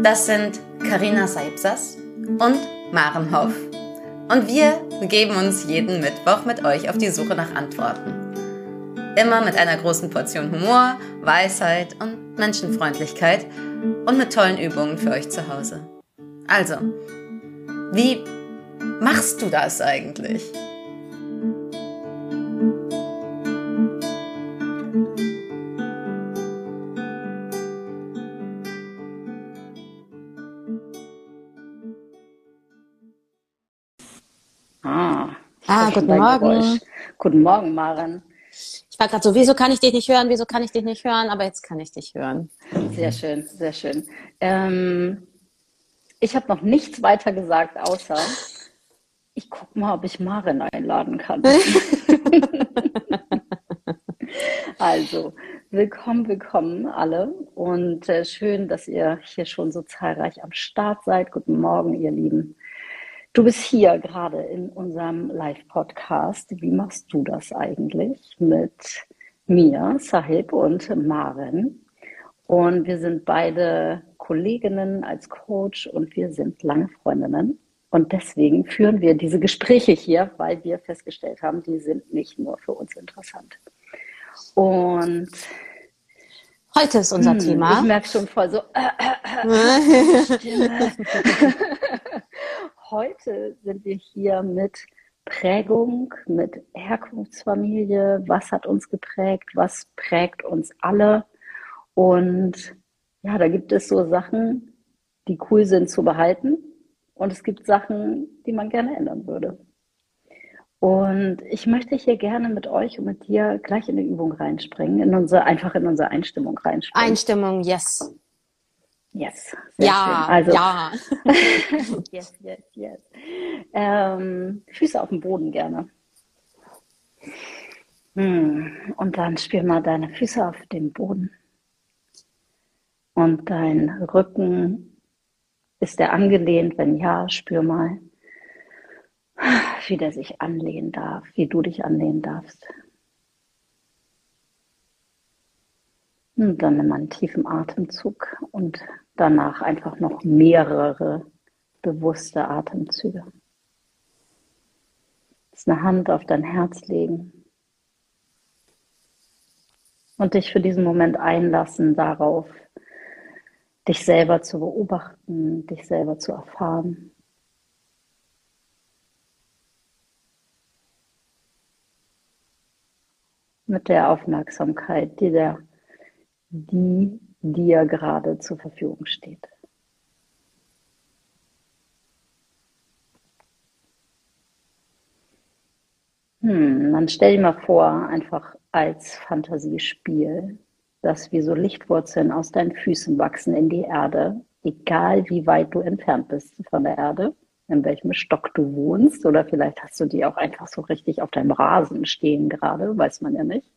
Das sind Karina Seipsas und Maren Hoff. Und wir begeben uns jeden Mittwoch mit euch auf die Suche nach Antworten. Immer mit einer großen Portion Humor, Weisheit und Menschenfreundlichkeit und mit tollen Übungen für euch zu Hause. Also, wie machst du das eigentlich? Ah, guten Morgen. Guten Morgen, Maren. Ich war gerade so, wieso kann ich dich nicht hören, wieso kann ich dich nicht hören, aber jetzt kann ich dich hören. Sehr schön, sehr schön. Ähm, ich habe noch nichts weiter gesagt, außer ich gucke mal, ob ich Maren einladen kann. also, willkommen, willkommen alle und äh, schön, dass ihr hier schon so zahlreich am Start seid. Guten Morgen, ihr Lieben. Du bist hier gerade in unserem Live-Podcast. Wie machst du das eigentlich mit mir, Sahib und Maren? Und wir sind beide Kolleginnen als Coach und wir sind lange Freundinnen. Und deswegen führen wir diese Gespräche hier, weil wir festgestellt haben, die sind nicht nur für uns interessant. Und heute ist unser hm, Thema. Ich merke schon voll so. Äh, äh, äh, heute sind wir hier mit Prägung, mit Herkunftsfamilie, was hat uns geprägt, was prägt uns alle. Und ja, da gibt es so Sachen, die cool sind zu behalten. Und es gibt Sachen, die man gerne ändern würde. Und ich möchte hier gerne mit euch und mit dir gleich in die Übung reinspringen, in unsere, einfach in unsere Einstimmung reinspringen. Einstimmung, yes. Yes. ja, schön. also, ja. yes, yes, yes. Ähm, Füße auf dem Boden gerne. Hm. Und dann spür mal deine Füße auf dem Boden. Und dein Rücken, ist der angelehnt? Wenn ja, spür mal, wie der sich anlehnen darf, wie du dich anlehnen darfst. Und dann nimm einen tiefen Atemzug und danach einfach noch mehrere bewusste Atemzüge. Jetzt eine Hand auf dein Herz legen und dich für diesen Moment einlassen darauf, dich selber zu beobachten, dich selber zu erfahren. Mit der Aufmerksamkeit, die der die dir gerade zur Verfügung steht. Hm, dann stell dir mal vor, einfach als Fantasiespiel, dass wie so Lichtwurzeln aus deinen Füßen wachsen in die Erde, egal wie weit du entfernt bist von der Erde, in welchem Stock du wohnst, oder vielleicht hast du die auch einfach so richtig auf deinem Rasen stehen gerade, weiß man ja nicht.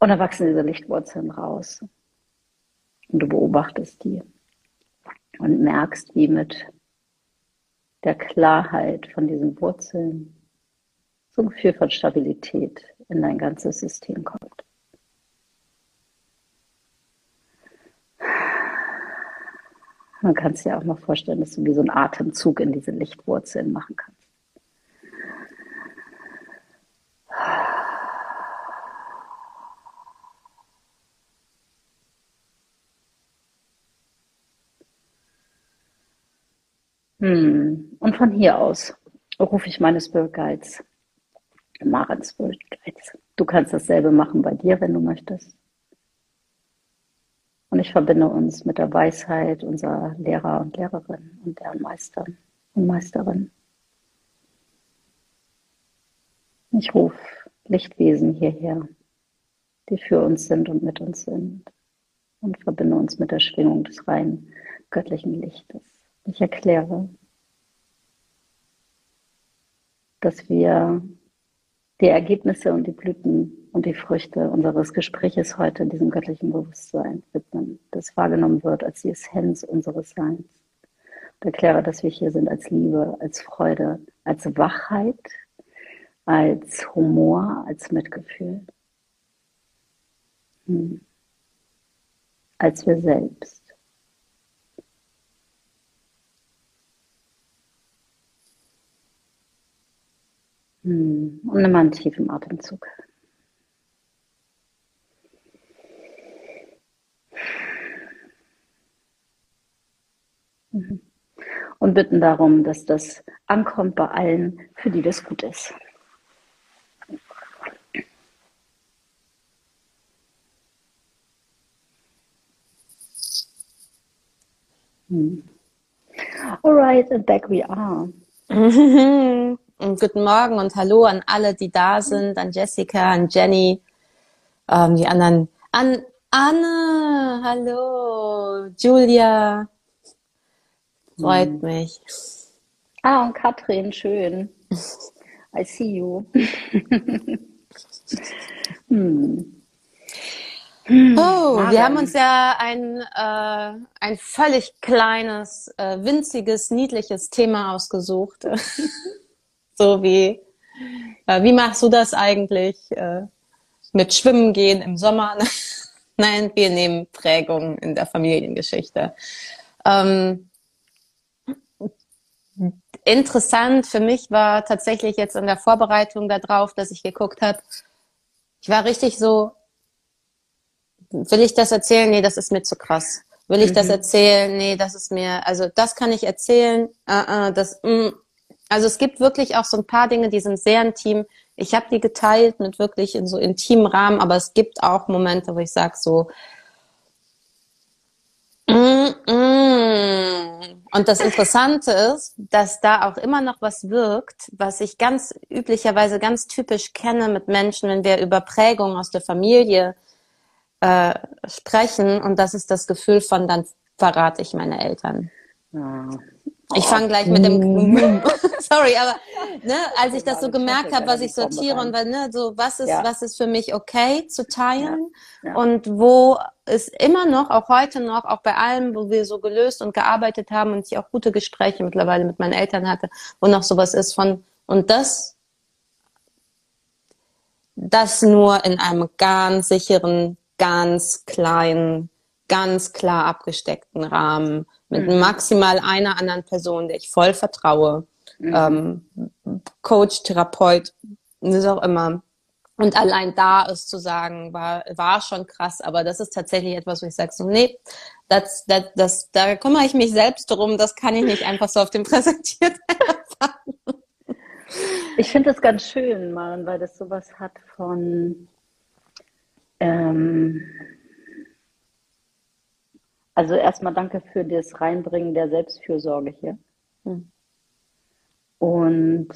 Und dann wachsen diese Lichtwurzeln raus. Und du beobachtest die und merkst, wie mit der Klarheit von diesen Wurzeln so ein Gefühl von Stabilität in dein ganzes System kommt. Man kann es dir auch mal vorstellen, dass du wie so einen Atemzug in diese Lichtwurzeln machen kannst. Hm. Und von hier aus rufe ich meine Spirit Guides, Maren Spirit Guides. Du kannst dasselbe machen bei dir, wenn du möchtest. Und ich verbinde uns mit der Weisheit unserer Lehrer und Lehrerinnen und deren Meister und Meisterinnen. Ich rufe Lichtwesen hierher, die für uns sind und mit uns sind und verbinde uns mit der Schwingung des reinen göttlichen Lichtes. Ich erkläre, dass wir die Ergebnisse und die Blüten und die Früchte unseres Gespräches heute diesem göttlichen Bewusstsein widmen, das wahrgenommen wird als die Essenz unseres Seins. Ich erkläre, dass wir hier sind als Liebe, als Freude, als Wachheit, als Humor, als Mitgefühl, hm. als wir selbst Und nimm mal einen tiefen Atemzug. Mhm. Und bitten darum, dass das ankommt bei allen, für die das gut ist. Hmm. All right, and back we are. Guten Morgen und hallo an alle, die da sind, an Jessica, an Jenny, ähm, die anderen, an Anne, hallo, Julia, freut hm. mich. Ah, und Katrin, schön. I see you. hm. Oh, Maren. wir haben uns ja ein, äh, ein völlig kleines, äh, winziges, niedliches Thema ausgesucht. so wie, äh, wie machst du das eigentlich äh, mit Schwimmen gehen im Sommer? Nein, wir nehmen Prägungen in der Familiengeschichte. Ähm, interessant für mich war tatsächlich jetzt in der Vorbereitung darauf, dass ich geguckt habe, ich war richtig so, will ich das erzählen? Nee, das ist mir zu krass. Will ich mhm. das erzählen? Nee, das ist mir, also das kann ich erzählen. Uh, uh, das, mm. Also es gibt wirklich auch so ein paar Dinge, die sind sehr intim. Ich habe die geteilt mit wirklich in so intimen Rahmen, aber es gibt auch Momente, wo ich sage so, mm, mm. und das Interessante ist, dass da auch immer noch was wirkt, was ich ganz üblicherweise ganz typisch kenne mit Menschen, wenn wir über Prägung aus der Familie äh, sprechen und das ist das Gefühl von, dann verrate ich meine Eltern. Ja. Ich fange gleich mit dem Sorry, aber ne, als ich das so gemerkt habe, was ich sortiere und ne, so was ist ja. was ist für mich okay zu teilen ja. Ja. und wo ist immer noch auch heute noch auch bei allem, wo wir so gelöst und gearbeitet haben und ich auch gute Gespräche mittlerweile mit meinen Eltern hatte, wo noch sowas ist von und das das nur in einem ganz sicheren ganz kleinen, ganz klar abgesteckten Rahmen mit mhm. maximal einer anderen Person, der ich voll vertraue. Mhm. Ähm, Coach, Therapeut, was auch immer. Und allein da ist zu sagen, war, war schon krass, aber das ist tatsächlich etwas, wo ich sage, so, nee, das, das, das, da kümmere ich mich selbst drum, das kann ich nicht einfach so auf dem Präsentiert Ich finde das ganz schön, Maren, weil das sowas hat von, ähm, also erstmal danke für das Reinbringen der Selbstfürsorge hier. Hm. Und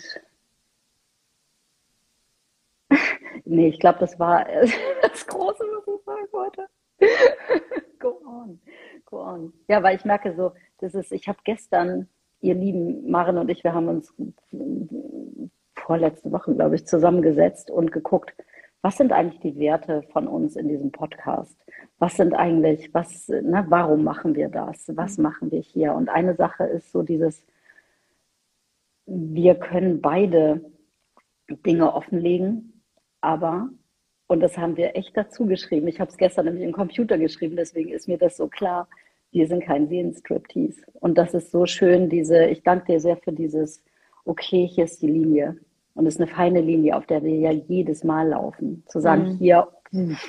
nee, ich glaube, das war das Große, was ich sagen wollte. go on, go on. Ja, weil ich merke so, das ist, ich habe gestern, ihr lieben Maren und ich, wir haben uns vorletzte Woche, glaube ich, zusammengesetzt und geguckt, was sind eigentlich die Werte von uns in diesem Podcast? Was sind eigentlich, was, ne, warum machen wir das? Was mhm. machen wir hier? Und eine Sache ist so dieses, wir können beide Dinge offenlegen, aber, und das haben wir echt dazu geschrieben, ich habe es gestern nämlich im Computer geschrieben, deswegen ist mir das so klar, wir sind kein Seelenstriptease. Und das ist so schön, diese, ich danke dir sehr für dieses, okay, hier ist die Linie. Und es ist eine feine Linie, auf der wir ja jedes Mal laufen. Zu sagen, mhm. hier,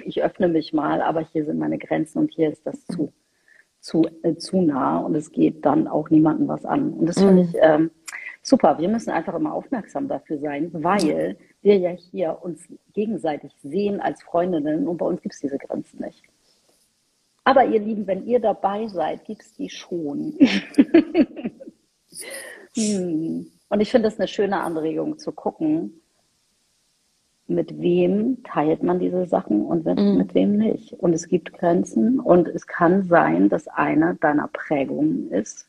ich öffne mich mal, aber hier sind meine Grenzen und hier ist das zu, zu, äh, zu nah und es geht dann auch niemandem was an. Und das mhm. finde ich ähm, super. Wir müssen einfach immer aufmerksam dafür sein, weil wir ja hier uns gegenseitig sehen als Freundinnen und bei uns gibt es diese Grenzen nicht. Aber ihr Lieben, wenn ihr dabei seid, gibt es die schon. hm. Und ich finde es eine schöne Anregung zu gucken, mit wem teilt man diese Sachen und mhm. mit wem nicht. Und es gibt Grenzen und es kann sein, dass eine deiner Prägungen ist,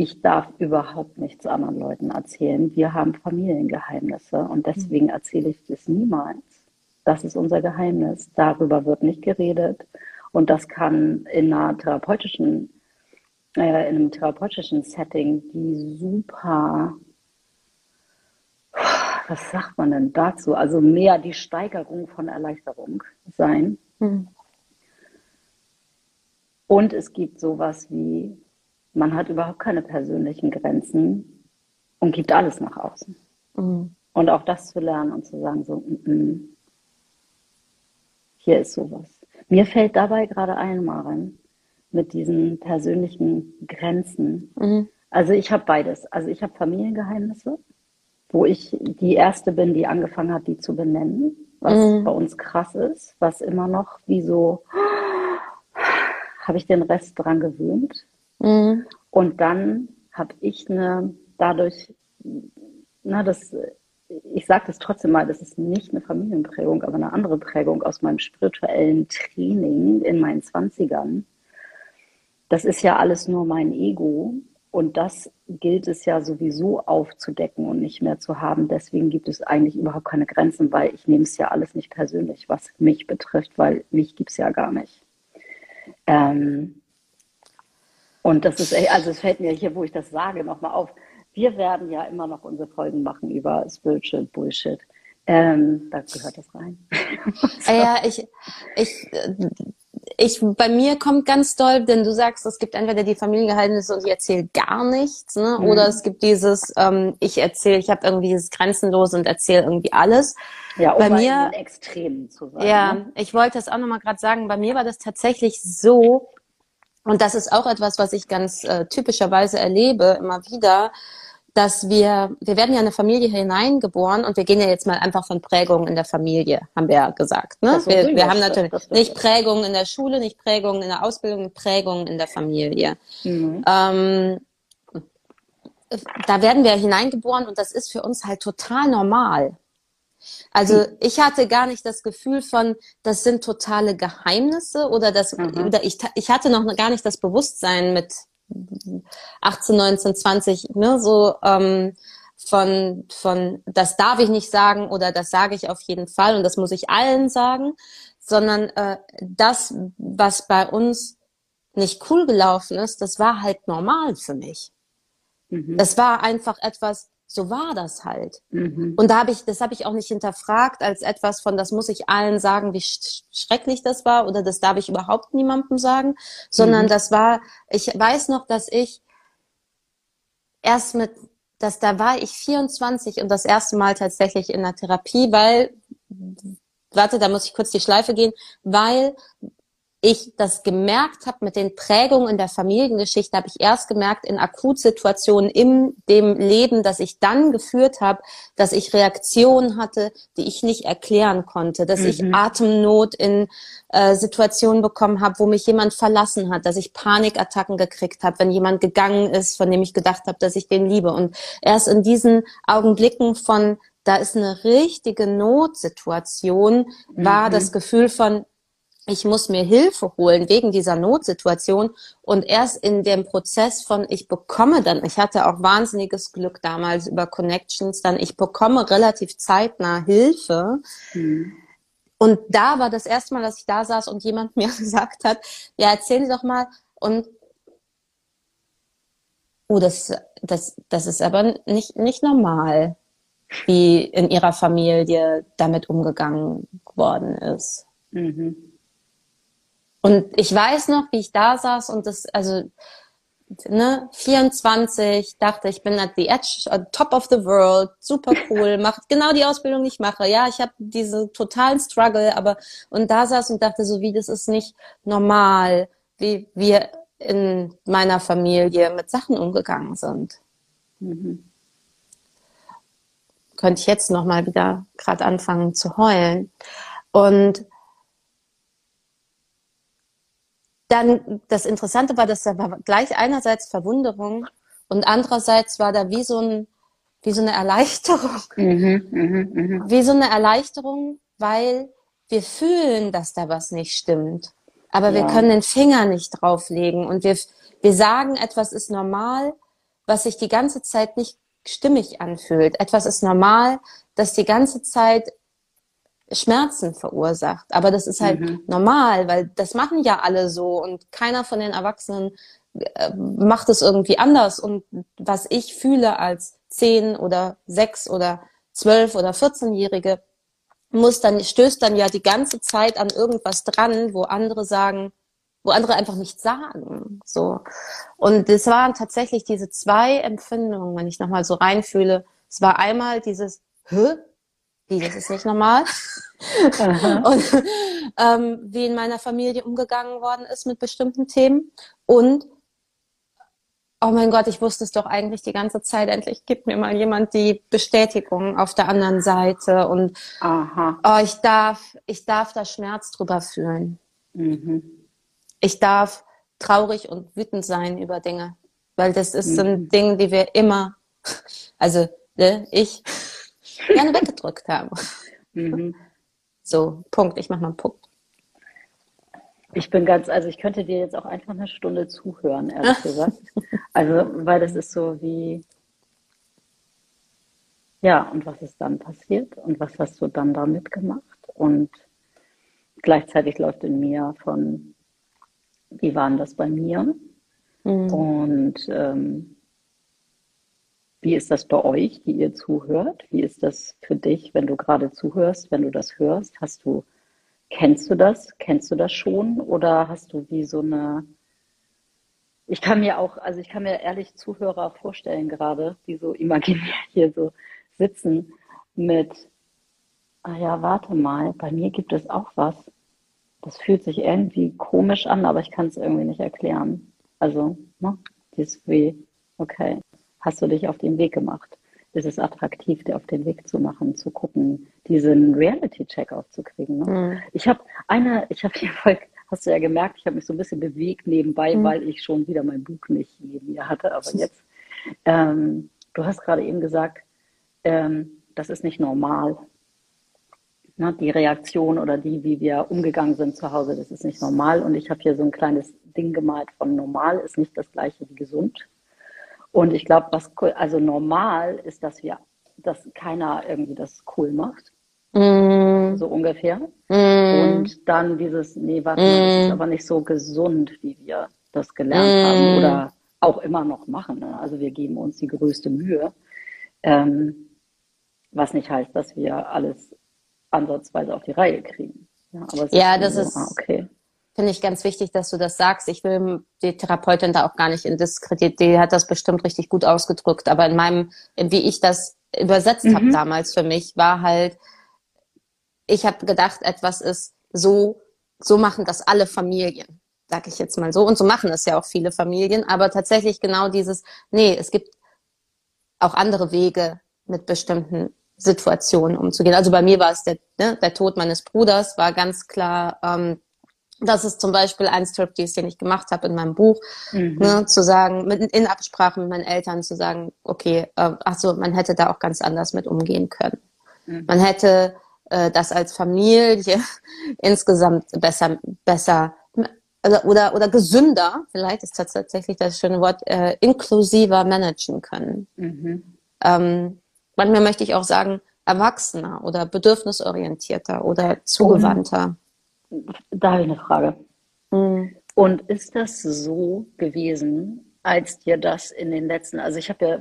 ich darf überhaupt nichts anderen Leuten erzählen. Wir haben Familiengeheimnisse und deswegen erzähle ich das niemals. Das ist unser Geheimnis. Darüber wird nicht geredet. Und das kann in einer therapeutischen äh, in einem therapeutischen Setting, die super, was sagt man denn dazu? Also mehr die Steigerung von Erleichterung sein. Mhm. Und es gibt sowas wie, man hat überhaupt keine persönlichen Grenzen und gibt alles nach außen. Mhm. Und auch das zu lernen und zu sagen, so, mm, mm, hier ist sowas. Mir fällt dabei gerade ein, Maren, mit diesen persönlichen Grenzen. Mhm. Also ich habe beides. Also ich habe Familiengeheimnisse, wo ich die erste bin, die angefangen hat, die zu benennen, was mhm. bei uns krass ist, was immer noch wie so habe ich den Rest dran gewöhnt. Mhm. Und dann habe ich eine dadurch, na das, ich sage das trotzdem mal, das ist nicht eine Familienprägung, aber eine andere Prägung aus meinem spirituellen Training in meinen Zwanzigern. Das ist ja alles nur mein Ego und das gilt es ja sowieso aufzudecken und nicht mehr zu haben. Deswegen gibt es eigentlich überhaupt keine Grenzen, weil ich nehme es ja alles nicht persönlich, was mich betrifft, weil mich gibt es ja gar nicht. Ähm, und das ist, also es fällt mir hier, wo ich das sage, nochmal auf. Wir werden ja immer noch unsere Folgen machen über Spiritual Bullshit. Ähm, da gehört das rein. so. Ja, ich, ich, ich, bei mir kommt ganz doll, denn du sagst, es gibt entweder die Familiengeheimnisse und ich erzähle gar nichts, ne? Mhm. oder es gibt dieses, ähm, ich erzähle, ich habe irgendwie dieses Grenzenlose und erzähle irgendwie alles. Ja, um bei mir Extremen zu sein. Ja, ne? ich wollte das auch nochmal gerade sagen. Bei mir war das tatsächlich so, und das ist auch etwas, was ich ganz äh, typischerweise erlebe, immer wieder, dass wir, wir werden ja in eine Familie hineingeboren und wir gehen ja jetzt mal einfach von Prägungen in der Familie, haben wir ja gesagt. Ne? Wir, wir haben natürlich nicht Prägungen in der Schule, nicht Prägungen in der Ausbildung, Prägungen in der Familie. Mhm. Ähm, da werden wir hineingeboren und das ist für uns halt total normal. Also ich hatte gar nicht das Gefühl von, das sind totale Geheimnisse oder das, mhm. oder ich, ich hatte noch gar nicht das Bewusstsein mit 18, 19, 20, ne, so ähm, von, von, das darf ich nicht sagen oder das sage ich auf jeden Fall und das muss ich allen sagen, sondern äh, das, was bei uns nicht cool gelaufen ist, das war halt normal für mich. Mhm. Das war einfach etwas, so war das halt. Mhm. Und da habe ich, das habe ich auch nicht hinterfragt als etwas von, das muss ich allen sagen, wie sch schrecklich das war oder das darf ich überhaupt niemandem sagen, sondern mhm. das war, ich weiß noch, dass ich erst mit, dass da war ich 24 und das erste Mal tatsächlich in der Therapie, weil, warte, da muss ich kurz die Schleife gehen, weil ich das gemerkt habe mit den Prägungen in der Familiengeschichte, habe ich erst gemerkt in Akutsituationen in dem Leben, das ich dann geführt habe, dass ich Reaktionen hatte, die ich nicht erklären konnte, dass mhm. ich Atemnot in äh, Situationen bekommen habe, wo mich jemand verlassen hat, dass ich Panikattacken gekriegt habe, wenn jemand gegangen ist, von dem ich gedacht habe, dass ich den liebe. Und erst in diesen Augenblicken von da ist eine richtige Notsituation, war mhm. das Gefühl von, ich muss mir Hilfe holen wegen dieser Notsituation und erst in dem Prozess von ich bekomme dann, ich hatte auch wahnsinniges Glück damals über Connections, dann ich bekomme relativ zeitnah Hilfe. Mhm. Und da war das erste Mal, dass ich da saß und jemand mir gesagt hat, ja, erzählen Sie doch mal und oh, das, das, das ist aber nicht, nicht normal, wie in Ihrer Familie damit umgegangen worden ist. Mhm. Und ich weiß noch, wie ich da saß und das, also, ne, 24, dachte, ich bin at the edge, at top of the world, super cool, macht genau die Ausbildung, die ich mache. Ja, ich habe diese totalen Struggle, aber, und da saß und dachte so, wie, das ist nicht normal, wie wir in meiner Familie mit Sachen umgegangen sind. Mhm. Könnte ich jetzt nochmal wieder gerade anfangen zu heulen. Und dann das Interessante war, dass da war gleich einerseits Verwunderung und andererseits war da wie so ein wie so eine Erleichterung, mhm, mh, mh. wie so eine Erleichterung, weil wir fühlen, dass da was nicht stimmt, aber ja. wir können den Finger nicht drauflegen und wir wir sagen, etwas ist normal, was sich die ganze Zeit nicht stimmig anfühlt. Etwas ist normal, das die ganze Zeit Schmerzen verursacht. Aber das ist halt mhm. normal, weil das machen ja alle so und keiner von den Erwachsenen äh, macht es irgendwie anders. Und was ich fühle als zehn oder sechs oder zwölf oder 14-Jährige, muss dann, stößt dann ja die ganze Zeit an irgendwas dran, wo andere sagen, wo andere einfach nichts sagen, so. Und es waren tatsächlich diese zwei Empfindungen, wenn ich nochmal so reinfühle. Es war einmal dieses, hä? Wie, das ist nicht normal? und ähm, wie in meiner Familie umgegangen worden ist mit bestimmten Themen. Und oh mein Gott, ich wusste es doch eigentlich die ganze Zeit. Endlich gibt mir mal jemand die Bestätigung auf der anderen Seite. Und Aha. oh, ich darf, ich darf da Schmerz drüber fühlen. Mhm. Ich darf traurig und wütend sein über Dinge. Weil das ist so ein Mhm. Ding, die wir immer, also ne, ich, gerne weggedrückt haben. Mhm. So, Punkt. Ich mach mal einen Punkt. Ich bin ganz, also ich könnte dir jetzt auch einfach eine Stunde zuhören, ehrlich gesagt. Also, weil das ist so wie, ja, und was ist dann passiert und was hast du dann damit gemacht? Und gleichzeitig läuft in mir von, wie war denn das bei mir? Mhm. Und ähm, wie ist das bei euch, die ihr zuhört? Wie ist das für dich, wenn du gerade zuhörst, wenn du das hörst? Hast du, kennst du das? Kennst du das schon? Oder hast du wie so eine, ich kann mir auch, also ich kann mir ehrlich Zuhörer vorstellen gerade, die so imaginär hier so sitzen mit, ah ja, warte mal, bei mir gibt es auch was. Das fühlt sich irgendwie komisch an, aber ich kann es irgendwie nicht erklären. Also, ne, dieses wie, okay, hast du dich auf den Weg gemacht? Ist es attraktiv, dir auf den Weg zu machen, zu gucken, diesen Reality-Check aufzukriegen? Ne? Mhm. Ich habe eine, ich habe hier voll, hast du ja gemerkt, ich habe mich so ein bisschen bewegt nebenbei, Mhm. weil ich schon wieder mein Buch nicht neben mir hatte. Aber jetzt, ähm, du hast gerade eben gesagt, ähm, das ist nicht normal. Ne, die Reaktion oder die, wie wir umgegangen sind zu Hause, das ist nicht normal. Und ich habe hier so ein kleines Ding gemalt von normal ist nicht das gleiche wie gesund. Und ich glaube, was cool- also normal ist, dass wir, dass keiner irgendwie das cool macht, Mhm. so ungefähr. Mhm. Und dann dieses, nee, warte mal, das ist Mm. aber nicht so gesund, wie wir das gelernt haben Mm. oder auch immer noch machen. Ne? Also wir geben uns die größte Mühe, ähm, was nicht heißt, dass wir alles ansatzweise auf die Reihe kriegen. Ja, aber es Ja, das so, ist- ah, okay. Finde ich ganz wichtig, dass du das sagst. Ich will die Therapeutin da auch gar nicht in Diskredit. Die hat das bestimmt richtig gut ausgedrückt. Aber in meinem, wie ich das übersetzt habe Mhm. damals für mich, war halt, ich habe gedacht, etwas ist so, so machen das alle Familien, sag ich jetzt mal so. Und so machen es ja auch viele Familien. Aber tatsächlich genau dieses, nee, es gibt auch andere Wege, mit bestimmten Situationen umzugehen. Also bei mir war es der, ne, der Tod meines Bruders, war ganz klar, ähm, das ist zum Beispiel ein Striptease, den ich gemacht habe in meinem Buch, Mhm. ne, zu sagen, mit, in Absprache mit meinen Eltern zu sagen, okay, äh, ach so, man hätte da auch ganz anders mit umgehen können. Mhm. Man hätte äh, das als Familie insgesamt besser, besser oder, oder, oder gesünder, vielleicht ist das tatsächlich das schöne Wort, äh, inklusiver managen können. Mhm. Ähm, manchmal möchte ich auch sagen, erwachsener oder bedürfnisorientierter oder zugewandter. Da habe ich eine Frage. Mhm. Und ist das so gewesen, als dir das in den letzten, also ich habe ja,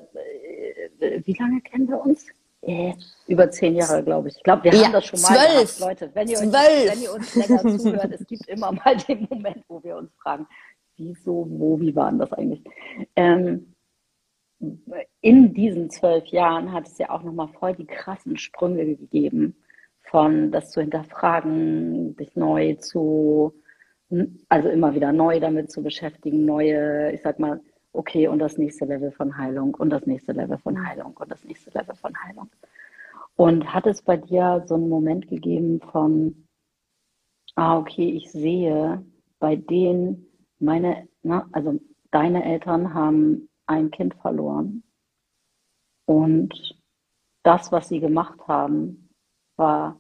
äh, wie lange kennen wir uns? Äh, über zehn Jahre, glaube ich. Ich glaube, wir Ja, haben das schon mal zwölf. gehabt, Leute. Wenn ihr, euch, Zwölf. wenn ihr uns länger zuhört, es gibt immer mal den Moment, wo wir uns fragen, wieso, wo, wie war denn das eigentlich? Ähm, in diesen zwölf Jahren hat es ja auch nochmal voll die krassen Sprünge gegeben, von das zu hinterfragen, dich neu zu, also immer wieder neu damit zu beschäftigen, neue, ich sag mal, okay, und das nächste Level von Heilung und das nächste Level von Heilung und das nächste Level von Heilung. Und hat es bei dir so einen Moment gegeben von, ah, okay, ich sehe, bei denen meine, na, also deine Eltern haben ein Kind verloren und das, was sie gemacht haben, war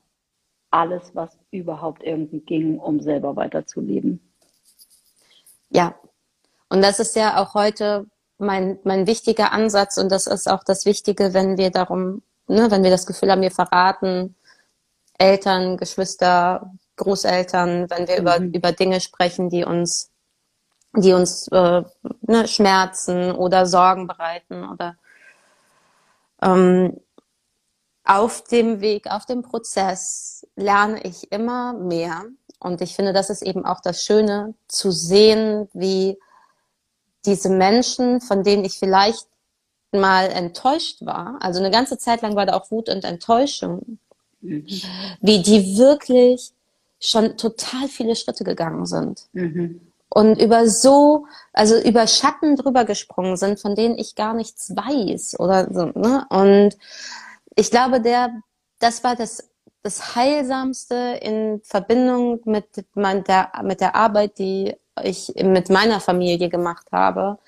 alles, was überhaupt irgendwie ging, um selber weiterzuleben. Ja. Und das ist ja auch heute mein, mein wichtiger Ansatz und das ist auch das Wichtige, wenn wir darum, ne, wenn wir das Gefühl haben, wir verraten Eltern, Geschwister, Großeltern, wenn wir über, Mhm. über Dinge sprechen, die uns, die uns äh, ne, schmerzen oder Sorgen bereiten oder ähm, auf dem Weg, auf dem Prozess lerne ich immer mehr. Und ich finde, das ist eben auch das Schöne, zu sehen, wie diese Menschen, von denen ich vielleicht mal enttäuscht war, also eine ganze Zeit lang war da auch Wut und Enttäuschung, mhm. wie die wirklich schon total viele Schritte gegangen sind. Mhm. Und über so, also über Schatten drüber gesprungen sind, von denen ich gar nichts weiß oder so, ne? Und ich glaube, der, das war das, das Heilsamste in Verbindung mit, mein, der, mit der Arbeit, die ich mit meiner Familie gemacht habe,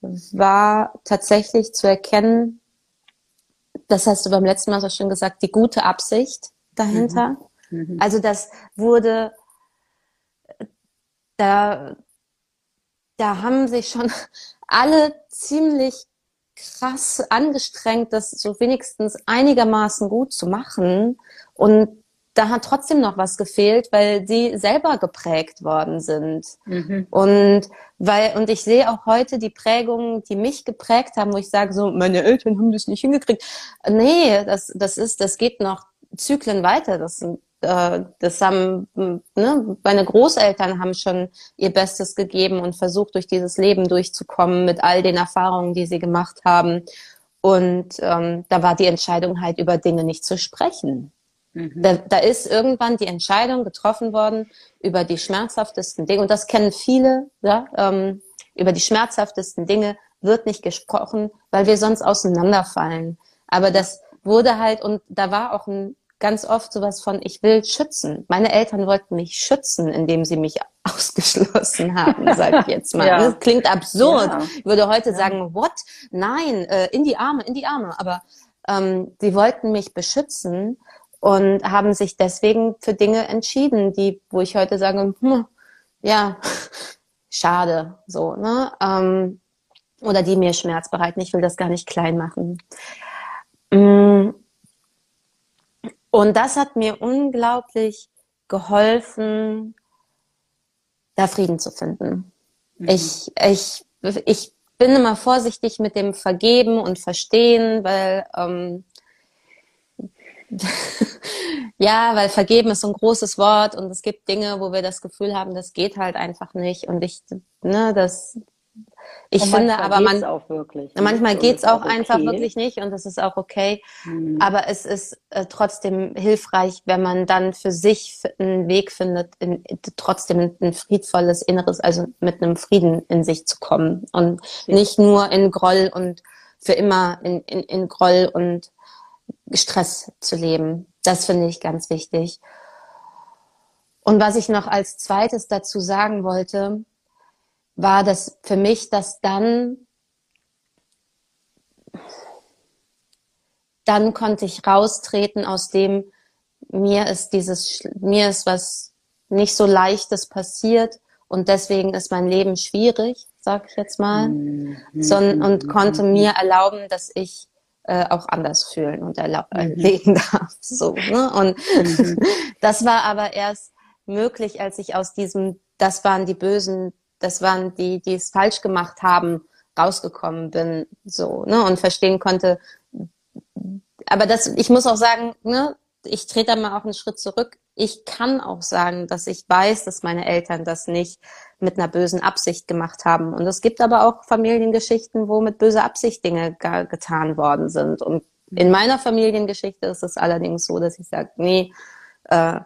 war tatsächlich zu erkennen, das hast du beim letzten Mal so schön gesagt, die gute Absicht dahinter. Mhm. Mhm. Also das wurde, da, da haben sich schon alle ziemlich krass angestrengt, das so wenigstens einigermaßen gut zu machen. Und da hat trotzdem noch was gefehlt, weil sie selber geprägt worden sind. Mhm. Und weil, und ich sehe auch heute die Prägungen, die mich geprägt haben, wo ich sage, so, meine Eltern haben das nicht hingekriegt. Nee, das, das ist, das geht noch Zyklen weiter. Das sind, äh, das haben, ne, meine Großeltern haben schon ihr Bestes gegeben und versucht, durch dieses Leben durchzukommen mit all den Erfahrungen, die sie gemacht haben. Und ähm, da war die Entscheidung halt über Dinge nicht zu sprechen. Mhm. Da, da ist irgendwann die Entscheidung getroffen worden über die schmerzhaftesten Dinge, und das kennen viele, ja, ähm, über die schmerzhaftesten Dinge wird nicht gesprochen, weil wir sonst auseinanderfallen. Aber das wurde halt, und da war auch ein, ganz oft sowas von, ich will schützen. Meine Eltern wollten mich schützen, indem sie mich ausgeschlossen haben, sage ich jetzt mal. ja. Das klingt absurd. Ja. Ich würde heute ja. sagen, what? Nein, äh, in die Arme, in die Arme. Aber ähm, sie wollten mich beschützen und haben sich deswegen für Dinge entschieden, die, wo ich heute sage, hm, ja, schade, so, ne? Ähm, oder die mir Schmerz bereiten. Ich will das gar nicht klein machen. Mm. Und das hat mir unglaublich geholfen, da Frieden zu finden. Mhm. Ich, ich, ich bin immer vorsichtig mit dem Vergeben und Verstehen, weil ähm, ja, weil vergeben ist so ein großes Wort und es gibt Dinge, wo wir das Gefühl haben, das geht halt einfach nicht. Und ich, ne, das, ich finde aber man, auch wirklich, manchmal geht's auch, auch okay. einfach wirklich nicht und das ist auch okay. Hm. Aber es ist äh, trotzdem hilfreich, wenn man dann für sich einen Weg findet, in, trotzdem ein friedvolles Inneres, also mit einem Frieden in sich zu kommen und ja. nicht nur in Groll und für immer in, in, in Groll und Stress zu leben. Das finde ich ganz wichtig. Und was ich noch als zweites dazu sagen wollte, war, dass für mich dass dann, dann konnte ich raustreten aus dem, mir ist dieses, mir ist was nicht so leichtes passiert und deswegen ist mein Leben schwierig, sag ich jetzt mal, mhm. sondern, und konnte mir erlauben, dass ich äh, auch anders fühlen und erleben mhm. darf. So, ne? Und mhm. das war aber erst möglich, als ich aus diesem, das waren die Bösen, das waren die, die es falsch gemacht haben, rausgekommen bin, so, ne, und verstehen konnte. Aber das, ich muss auch sagen, ne, ich trete da mal auch einen Schritt zurück. Ich kann auch sagen, dass ich weiß, dass meine Eltern das nicht mit einer bösen Absicht gemacht haben. Und es gibt aber auch Familiengeschichten, wo mit böser Absicht Dinge getan worden sind. Und in meiner Familiengeschichte ist es allerdings so, dass ich sage, nee, äh,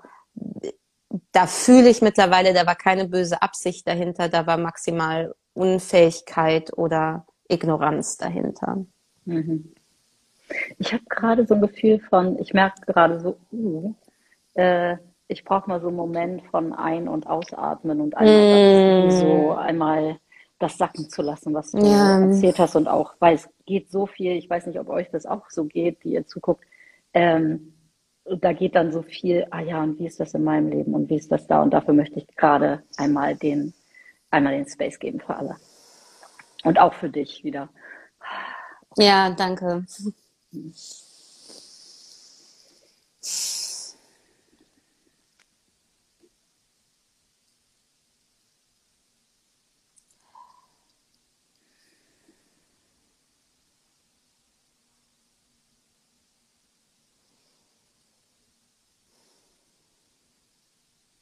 da fühle ich mittlerweile, da war keine böse Absicht dahinter, da war maximal Unfähigkeit oder Ignoranz dahinter. Mhm. Ich habe gerade so ein Gefühl von, ich merke gerade so, uh, äh, ich brauche mal so einen Moment von Ein- und Ausatmen und einmal mm. so einmal das sacken zu lassen, was du ja. erzählt hast und auch, weil es geht so viel, ich weiß nicht, ob euch das auch so geht, die ihr zuguckt, ähm, da geht dann so viel, ah ja, und wie ist das in meinem Leben und wie ist das da und dafür möchte ich gerade einmal den, einmal den Space geben für alle. Und auch für dich wieder. Ja, danke.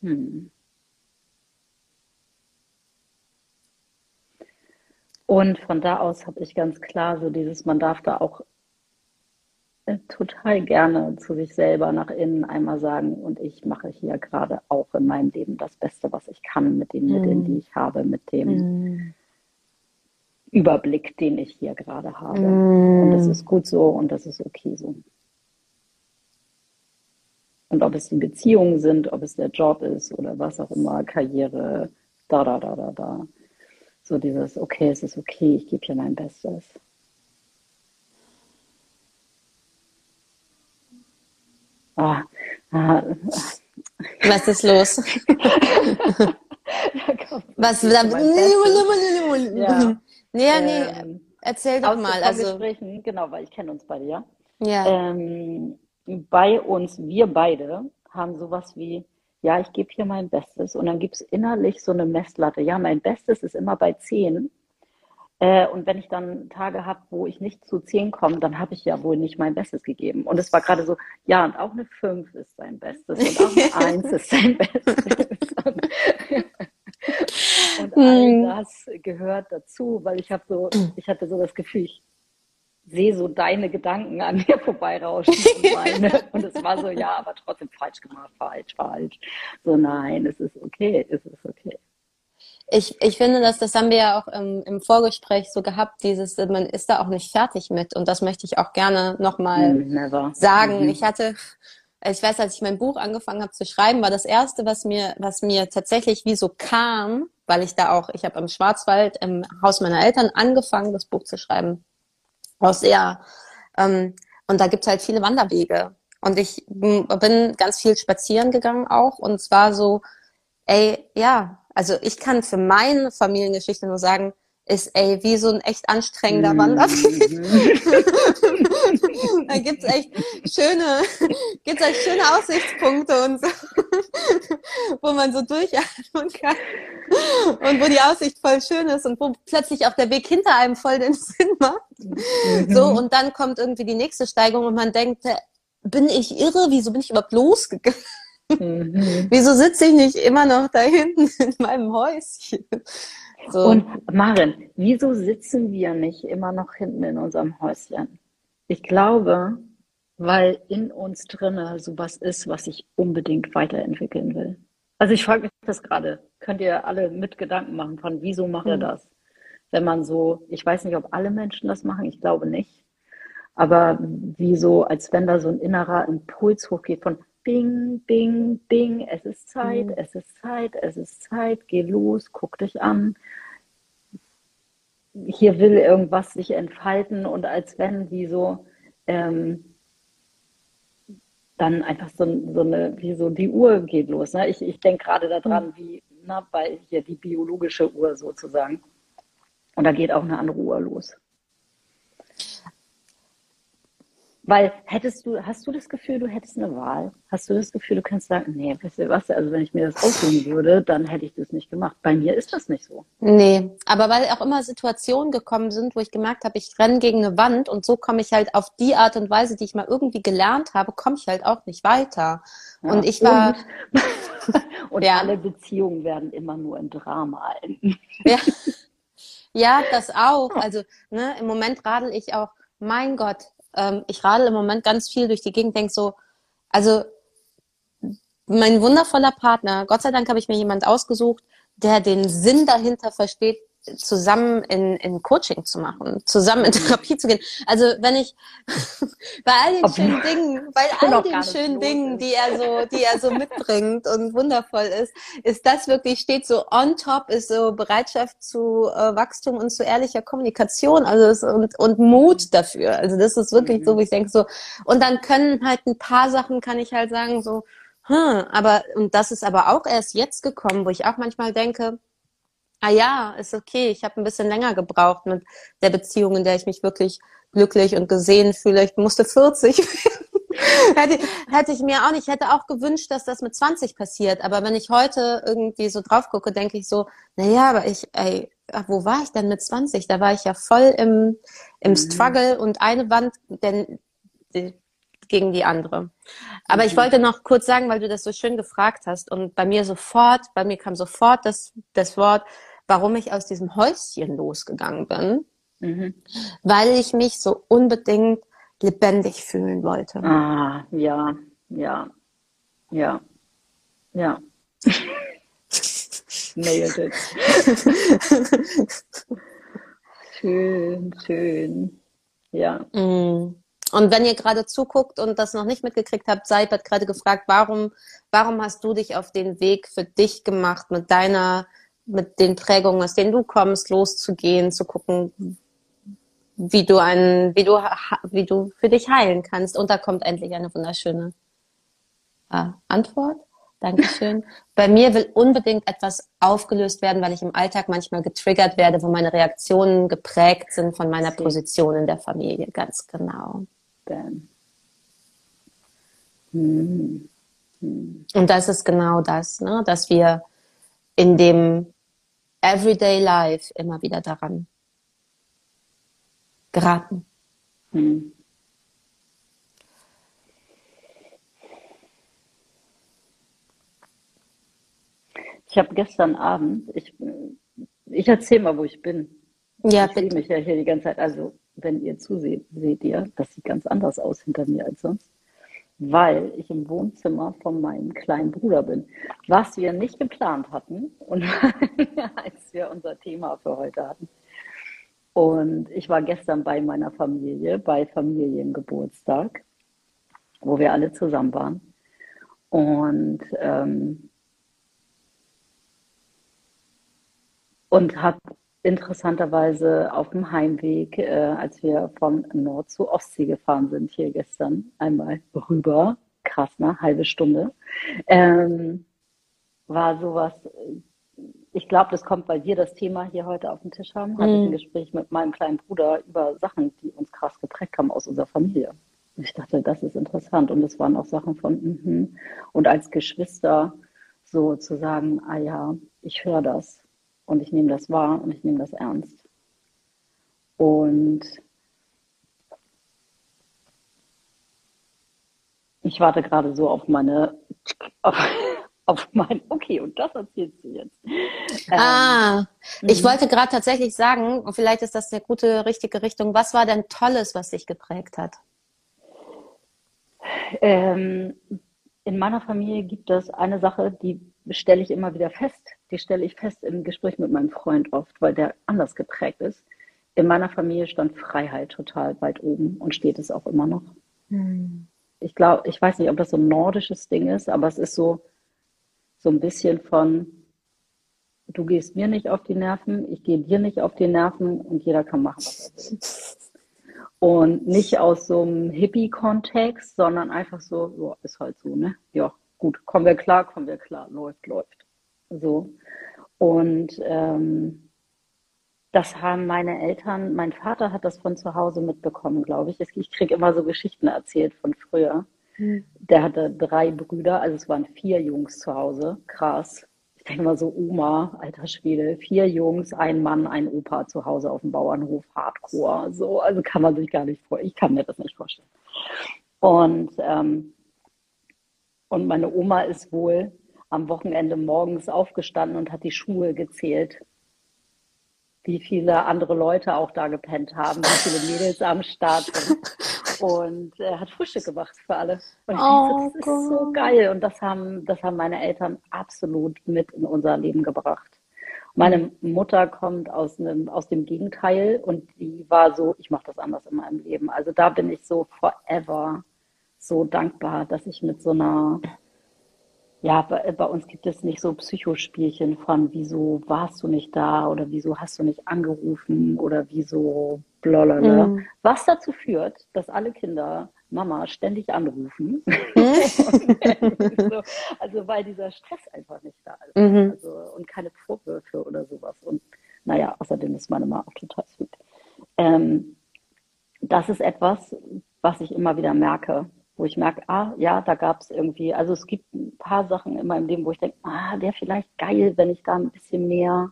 Hm. Und von da aus habe ich ganz klar so dieses, man darf da auch äh, total gerne zu sich selber nach innen einmal sagen, und ich mache hier gerade auch in meinem Leben das Beste, was ich kann mit den Mitteln, die ich habe, mit dem Mm. Überblick, den ich hier gerade habe. Mm. Und das ist gut so und das ist okay so. Und ob es die Beziehungen sind, ob es der Job ist oder was auch immer, Karriere, da, da, da, da, da. So dieses, okay, es ist okay, ich gebe hier mein Bestes. Ah, ah, Was ist los? Was? Da, Bestes. Ja. nee, Ähm, erzähl doch mal. Also, genau, weil ich kenne uns beide, ja. ja. Ähm, bei uns, wir beide haben sowas wie, ja, ich gebe hier mein Bestes und dann gibt es innerlich so eine Messlatte. Ja, mein Bestes ist immer bei 10. Äh, und wenn ich dann Tage habe, wo ich nicht zu 10 komme, dann habe ich ja wohl nicht mein Bestes gegeben. Und es war gerade so, ja, und auch eine 5 ist sein Bestes und auch eine 1 ist sein Bestes. Und, all Hm. das gehört dazu, weil ich habe so, ich hatte so das Gefühl, ich sehe so deine Gedanken an mir vorbeirauschen und meine. Und es war so, ja, aber trotzdem falsch gemacht, falsch, falsch. So, nein, es ist okay, es ist okay. Ich, ich finde, dass das haben wir ja auch im, im Vorgespräch so gehabt, dieses, man ist da auch nicht fertig mit. Und das möchte ich auch gerne nochmal Mm, sagen. Mhm. Ich hatte, ich weiß, als ich mein Buch angefangen habe zu schreiben, war das erste, was mir, was mir tatsächlich wie so kam, weil ich da auch, ich habe im Schwarzwald im Haus meiner Eltern angefangen, das Buch zu schreiben. Aus sehr, ähm, und da gibt's halt viele Wanderwege. Und ich bin ganz viel spazieren gegangen auch. Und zwar so, ey, ja, also ich kann für meine Familiengeschichte nur sagen, ist ey wie so ein echt anstrengender Wanderweg. Mhm. da gibt's echt schöne, gibt's echt schöne Aussichtspunkte und so, wo man so durchatmen kann und wo die Aussicht voll schön ist und wo plötzlich auch der Weg hinter einem voll den Sinn macht. So, und dann kommt irgendwie die nächste Steigung und man denkt, bin ich irre? Wieso bin ich überhaupt losgegangen? Mhm. Wieso sitze ich nicht immer noch da hinten in meinem Häuschen? So. Und Maren, wieso sitzen wir nicht immer noch hinten in unserem Häuschen? Ich glaube, weil in uns drinne sowas ist, was ich unbedingt weiterentwickeln will. Also ich frage mich das gerade. Könnt ihr alle mit Gedanken machen von, wieso macht er Mhm. das? Wenn man so, ich weiß nicht, ob alle Menschen das machen, ich glaube nicht. Aber wie so, als wenn da so ein innerer Impuls hochgeht von Bing, Bing, Bing, es ist Zeit, Mhm. es ist Zeit, es ist Zeit, geh los, guck dich an. Hier will irgendwas sich entfalten und als wenn wie so ähm, dann einfach so, so eine, wie so die Uhr geht los. Ne? Ich, ich denke gerade daran, wie na, bei hier die biologische Uhr sozusagen. Und da geht auch eine andere Uhr los. Weil hättest du, hast du das Gefühl, du hättest eine Wahl? Hast du das Gefühl, du kannst sagen, nee, wisst ihr was, also wenn ich mir das aussuchen würde, dann hätte ich das nicht gemacht. Bei mir ist das nicht so. Nee, aber weil auch immer Situationen gekommen sind, wo ich gemerkt habe, ich renne gegen eine Wand und so komme ich halt auf die Art und Weise, die ich mal irgendwie gelernt habe, komme ich halt auch nicht weiter. Ja. Und ich war, Und, und Ja. alle Beziehungen werden immer nur in Drama enden. ja, ja, das auch. Also, ne, im Moment radel ich auch, mein Gott, ähm, ich radel im Moment ganz viel durch die Gegend, denk so, also mein wundervoller Partner, Gott sei Dank habe ich mir jemand ausgesucht, der den Sinn dahinter versteht, zusammen in, in Coaching zu machen, zusammen in Therapie zu gehen. Also wenn ich bei all den Ob- schönen Dingen, bei all den schönen Dingen, ist. die er so, die er so mitbringt und wundervoll ist, ist das wirklich steht so on top, ist so Bereitschaft zu äh, Wachstum und zu ehrlicher Kommunikation, also es, und und Mut dafür. Also das ist wirklich Mhm. so, wo ich denke so. Und dann können halt ein paar Sachen, kann ich halt sagen so, hm, aber und das ist aber auch erst jetzt gekommen, wo ich auch manchmal denke, ah ja, ist okay, ich habe ein bisschen länger gebraucht mit der Beziehung, in der ich mich wirklich glücklich und gesehen fühle. Ich musste 40 werden. hätte, hätte ich mir auch nicht, ich hätte auch gewünscht, dass das mit 20 passiert. Aber wenn ich heute irgendwie so drauf gucke, denke ich so, na ja, aber ich, ey, ach, wo war ich denn mit 20? Da war ich ja voll im, im Mhm. Struggle und eine Wand denn, die, gegen die andere. Aber ich Mhm. wollte noch kurz sagen, weil du das so schön gefragt hast und bei mir sofort, bei mir kam sofort das, das Wort, warum ich aus diesem Häuschen losgegangen bin, mhm. weil ich mich so unbedingt lebendig fühlen wollte. Ah, ja, ja, ja, ja. Nailed it. schön, schön. Ja. Mm. Und wenn ihr gerade zuguckt und das noch nicht mitgekriegt habt, Seib hat gerade gefragt, warum, warum hast du dich auf den Weg für dich gemacht, mit deiner, mit den Prägungen, aus denen du kommst, loszugehen, zu gucken, wie du ein, wie du, wie du für dich heilen kannst. Und da kommt endlich eine wunderschöne äh, Antwort. Dankeschön. Bei mir will unbedingt etwas aufgelöst werden, weil ich im Alltag manchmal getriggert werde, wo meine Reaktionen geprägt sind von meiner Position in der Familie. Ganz genau. Hm. Hm. Und das ist genau das, ne? dass wir in dem Everyday Life immer wieder daran geraten. Hm. Ich habe gestern Abend, ich, ich erzähle mal, wo ich bin. Ja, ich sehe mich ja hier die ganze Zeit. Also, wenn ihr zuseht, seht ihr, das sieht ganz anders aus hinter mir als sonst. Weil ich im Wohnzimmer von meinem kleinen Bruder bin. Was wir nicht geplant hatten und als wir unser Thema für heute hatten. Und ich war gestern bei meiner Familie, bei Familiengeburtstag, wo wir alle zusammen waren. Und ähm, und habe interessanterweise auf dem Heimweg, äh, als wir von Nord zu Ostsee gefahren sind, hier gestern einmal rüber, krass, ne, halbe Stunde, ähm, war sowas, ich glaube, das kommt, weil wir das Thema hier heute auf dem Tisch haben, hatte ich ein mhm. Gespräch mit meinem kleinen Bruder über Sachen, die uns krass geprägt haben aus unserer Familie. Und ich dachte, das ist interessant. Und es waren auch Sachen von, mhm. und als Geschwister so zu sagen, ah ja, ich höre das und ich nehme das wahr und ich nehme das ernst. Und ich warte gerade so auf meine, auf, auf mein, okay, und das erzählst du jetzt. Ah, ähm, ich mhm. wollte gerade tatsächlich sagen, und vielleicht ist das eine gute, richtige Richtung, was war denn Tolles, was dich geprägt hat? Ähm, in meiner Familie gibt es eine Sache, die stelle ich immer wieder fest. Die stelle ich fest im Gespräch mit meinem Freund oft, weil der anders geprägt ist. In meiner Familie stand Freiheit total weit oben und steht es auch immer noch. Hm. Ich glaube, ich weiß nicht, ob das so ein nordisches Ding ist, aber es ist so, so ein bisschen von, du gehst mir nicht auf die Nerven, ich gehe dir nicht auf die Nerven und jeder kann machen, was er will. Und nicht aus so einem Hippie-Kontext, sondern einfach so, ja, ist halt so, ne? Ja, gut, kommen wir klar, kommen wir klar, läuft, läuft. So. Und ähm, das haben meine Eltern, mein Vater hat das von zu Hause mitbekommen, glaube ich. Ich kriege immer so Geschichten erzählt von früher. Mhm. Der hatte drei Brüder, also es waren vier Jungs zu Hause. Krass. Ich denke mal so, Oma, alter Schwede, vier Jungs, ein Mann, ein Opa zu Hause auf dem Bauernhof, Hardcore. So, also kann man sich gar nicht vorstellen. Ich kann mir das nicht vorstellen. Und ähm, und meine Oma ist wohl am Wochenende morgens aufgestanden und hat die Schuhe gezählt. Wie viele andere Leute auch da gepennt haben, wie viele Mädels am Start sind. Und er äh, hat Frühstück gemacht für alle. Und ich oh, denke, das ist so geil. Und das haben, das haben meine Eltern absolut mit in unser Leben gebracht. Meine Mutter kommt aus, einem, aus dem Gegenteil und die war so, ich mache das anders in meinem Leben. Also da bin ich so forever so dankbar, dass ich mit so einer, ja, bei, bei, uns gibt es nicht so Psychospielchen von, wieso warst du nicht da oder wieso hast du nicht angerufen oder wieso blablabla. Mhm. Was dazu führt, dass alle Kinder Mama ständig anrufen. so, also weil dieser Stress einfach nicht da ist. Mhm. Also, und keine Vorwürfe oder sowas. Und naja, außerdem ist meine Mama auch total sweet. Ähm, das ist etwas, was ich immer wieder merke wo ich merke, ah, ja, da gab es irgendwie, also es gibt ein paar Sachen in meinem Leben, wo ich denke, ah, wäre vielleicht geil, wenn ich da ein bisschen mehr,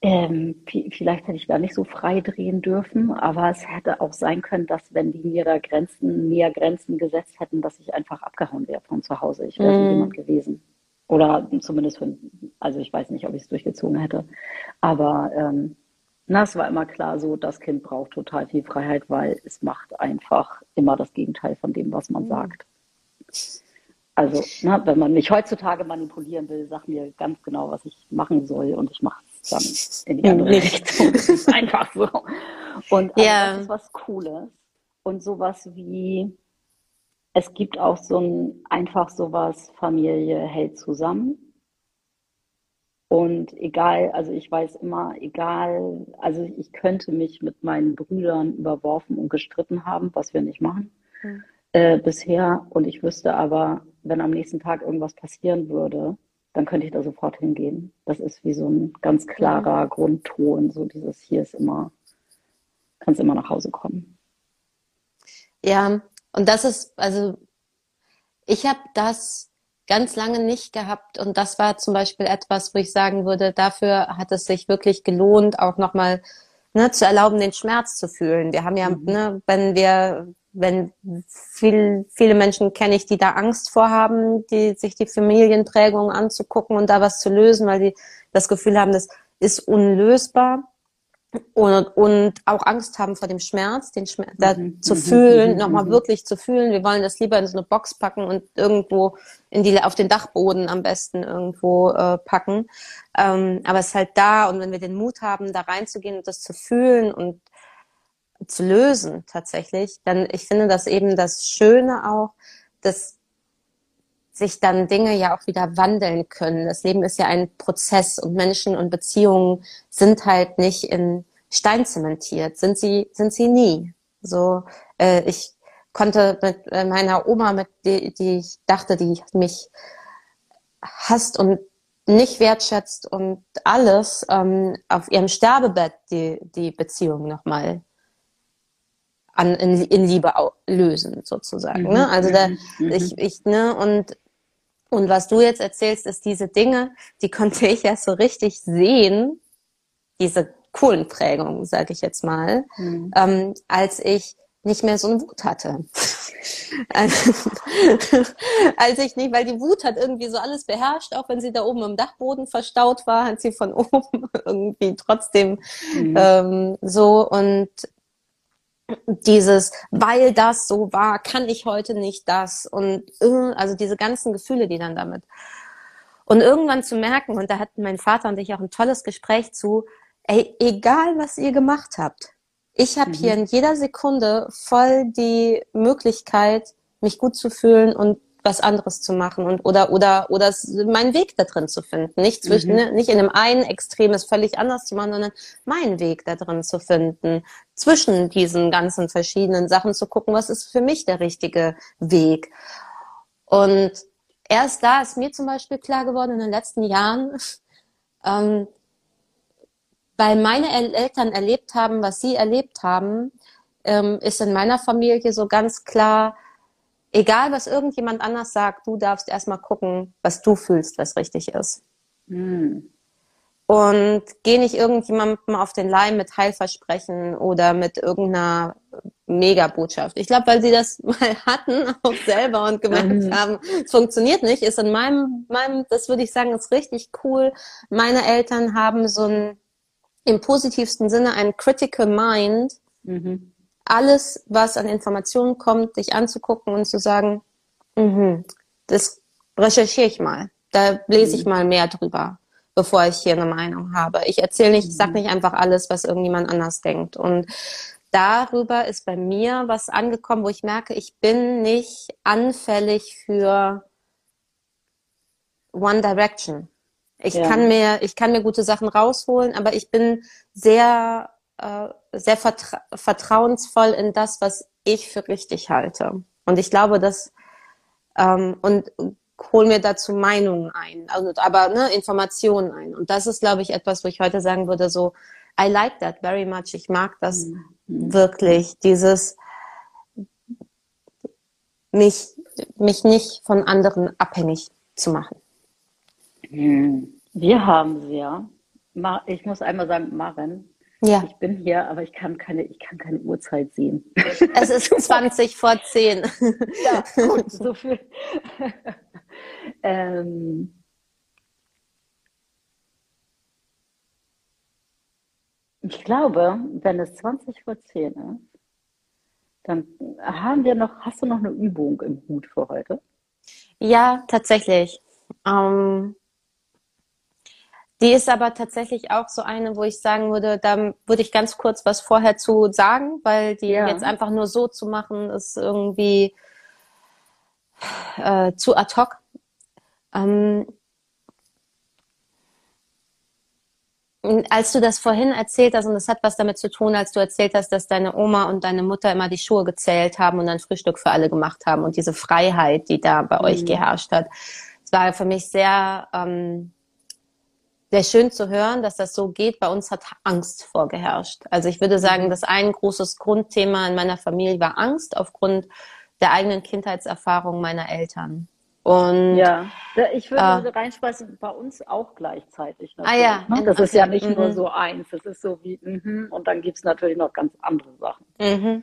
ähm, vielleicht hätte ich da nicht so frei drehen dürfen, aber es hätte auch sein können, dass wenn die mir da Grenzen, mehr Grenzen gesetzt hätten, dass ich einfach abgehauen wäre von zu Hause. Ich wäre mm. jemand gewesen. Oder zumindest für, also ich weiß nicht, ob ich es durchgezogen hätte. Aber ähm, na, es war immer klar so, das Kind braucht total viel Freiheit, weil es macht einfach immer das Gegenteil von dem, was man mhm. sagt. Also, na, wenn man mich heutzutage manipulieren will, sag mir ganz genau, was ich machen soll und ich mache es dann in die andere Richtung. Das ist einfach so. Und also, ja. das ist was Cooles. Und sowas wie, es gibt auch so ein, einfach sowas, Familie hält zusammen. Und egal, also ich weiß immer, egal, also ich könnte mich mit meinen Brüdern überworfen und gestritten haben, was wir nicht machen mhm. äh, bisher. Und ich wüsste aber, wenn am nächsten Tag irgendwas passieren würde, dann könnte ich da sofort hingehen. Das ist wie so ein ganz klarer mhm. Grundton, so dieses hier ist immer, kannst immer nach Hause kommen. Ja, und das ist, also ich habe das ganz lange nicht gehabt und das war zum Beispiel etwas, wo ich sagen würde, dafür hat es sich wirklich gelohnt, auch nochmal ne, zu erlauben, den Schmerz zu fühlen. Wir haben ja, mhm. ne, wenn wir, wenn viel, viele Menschen kenne ich, die da Angst vorhaben, die sich die Familienprägung anzugucken und da was zu lösen, weil die das Gefühl haben, das ist unlösbar und, und auch Angst haben vor dem Schmerz, den Schmerz da mhm. zu mhm. fühlen, mhm. nochmal mhm. wirklich zu fühlen. Wir wollen das lieber in so eine Box packen und irgendwo in die, auf den Dachboden am besten irgendwo äh, packen. Ähm, aber es ist halt da und wenn wir den Mut haben, da reinzugehen und das zu fühlen und zu lösen tatsächlich, dann ich finde das eben das Schöne auch, dass sich dann Dinge ja auch wieder wandeln können. Das Leben ist ja ein Prozess und Menschen und Beziehungen sind halt nicht in Stein zementiert, sind sie, sind sie nie. So, äh, ich konnte mit äh, meiner Oma, mit die, die ich dachte, die mich hasst und nicht wertschätzt und alles ähm, auf ihrem Sterbebett die, die Beziehung nochmal an, in, in Liebe lösen, sozusagen. Ne? Mhm. Also da, mhm. ich, ich, ne, und und was du jetzt erzählst, ist diese Dinge, die konnte ich ja so richtig sehen, diese coolen Prägungen, sage ich jetzt mal, mhm. ähm, als ich nicht mehr so eine Wut hatte. als ich nicht, weil die Wut hat irgendwie so alles beherrscht, auch wenn sie da oben im Dachboden verstaut war, hat sie von oben irgendwie trotzdem mhm. ähm, so und dieses, weil das so war, kann ich heute nicht das und äh, also diese ganzen Gefühle, die dann damit. Und irgendwann zu merken, und da hatten mein Vater und ich auch ein tolles Gespräch zu, ey, egal was ihr gemacht habt, ich habe mhm. hier in jeder Sekunde voll die Möglichkeit, mich gut zu fühlen und was anderes zu machen und oder oder oder meinen Weg da drin zu finden, nicht zwischen mhm. ne, nicht in einem einen Extrem es völlig anders zu machen, sondern meinen Weg da drin zu finden, zwischen diesen ganzen verschiedenen Sachen zu gucken, was ist für mich der richtige Weg. Und erst da ist mir zum Beispiel klar geworden in den letzten Jahren, ähm, weil meine Eltern erlebt haben, was sie erlebt haben, ähm, ist in meiner Familie so ganz klar, egal was irgendjemand anders sagt, du darfst erstmal gucken, was du fühlst, was richtig ist. Mhm. Und geh nicht irgendjemandem auf den Leim mit Heilversprechen oder mit irgendeiner Mega-Botschaft. Ich glaube, weil sie das mal hatten, auch selber und gemerkt mhm. haben, es funktioniert nicht, ist in meinem, meinem, das würde ich sagen, ist richtig cool. Meine Eltern haben so ein, im positivsten Sinne ein Critical Mind. Mhm alles, was an Informationen kommt, dich anzugucken und zu sagen, mhm, das recherchiere ich mal. Da lese ich mhm. mal mehr drüber, bevor ich hier eine Meinung habe. Ich erzähle nicht, ich sage mhm. nicht einfach alles, was irgendjemand anders denkt. Und darüber ist bei mir was angekommen, wo ich merke, ich bin nicht anfällig für One Direction. Ich ja. kann mir, ich kann mir gute Sachen rausholen, aber ich bin sehr äh, sehr vertra vertrauensvoll in das, was ich für richtig halte. Und ich glaube, dass ähm, und hol mir dazu Meinungen ein, also, aber ne, Informationen ein. Und das ist, glaube ich, etwas, wo ich heute sagen würde, so, I like that very much. Ich mag das mhm. wirklich, dieses mich, mich nicht von anderen abhängig zu machen. Wir haben sie ja. Ich muss einmal sagen, Maren, ja. Ich bin hier, aber ich kann keine, ich kann keine Uhrzeit sehen. Es ist 20 vor 10. ja, gut, so viel. ähm, ich glaube, wenn es 20 vor 10 ist, dann haben wir noch, hast du noch eine Übung im Hut für heute? Ja, tatsächlich. Ähm, die ist aber tatsächlich auch so eine, wo ich sagen würde, da würde ich ganz kurz was vorher zu sagen, weil die ja. jetzt einfach nur so zu machen, ist irgendwie äh, zu ad hoc. Ähm, als du das vorhin erzählt hast, und das hat was damit zu tun, als du erzählt hast, dass deine Oma und deine Mutter immer die Schuhe gezählt haben und ein Frühstück für alle gemacht haben und diese Freiheit, die da bei mhm. euch geherrscht hat. Es war für mich sehr, ähm, sehr schön zu hören, dass das so geht. Bei uns hat Angst vorgeherrscht. Also ich würde sagen, mhm. das ein großes Grundthema in meiner Familie war Angst aufgrund der eigenen Kindheitserfahrung meiner Eltern. Und, ja, ich würde äh, reinspeisen, bei uns auch gleichzeitig. Ah ja, ne? das ist ja nicht mhm. nur so eins, das ist so wie, mhm, und dann gibt es natürlich noch ganz andere Sachen. Mhm.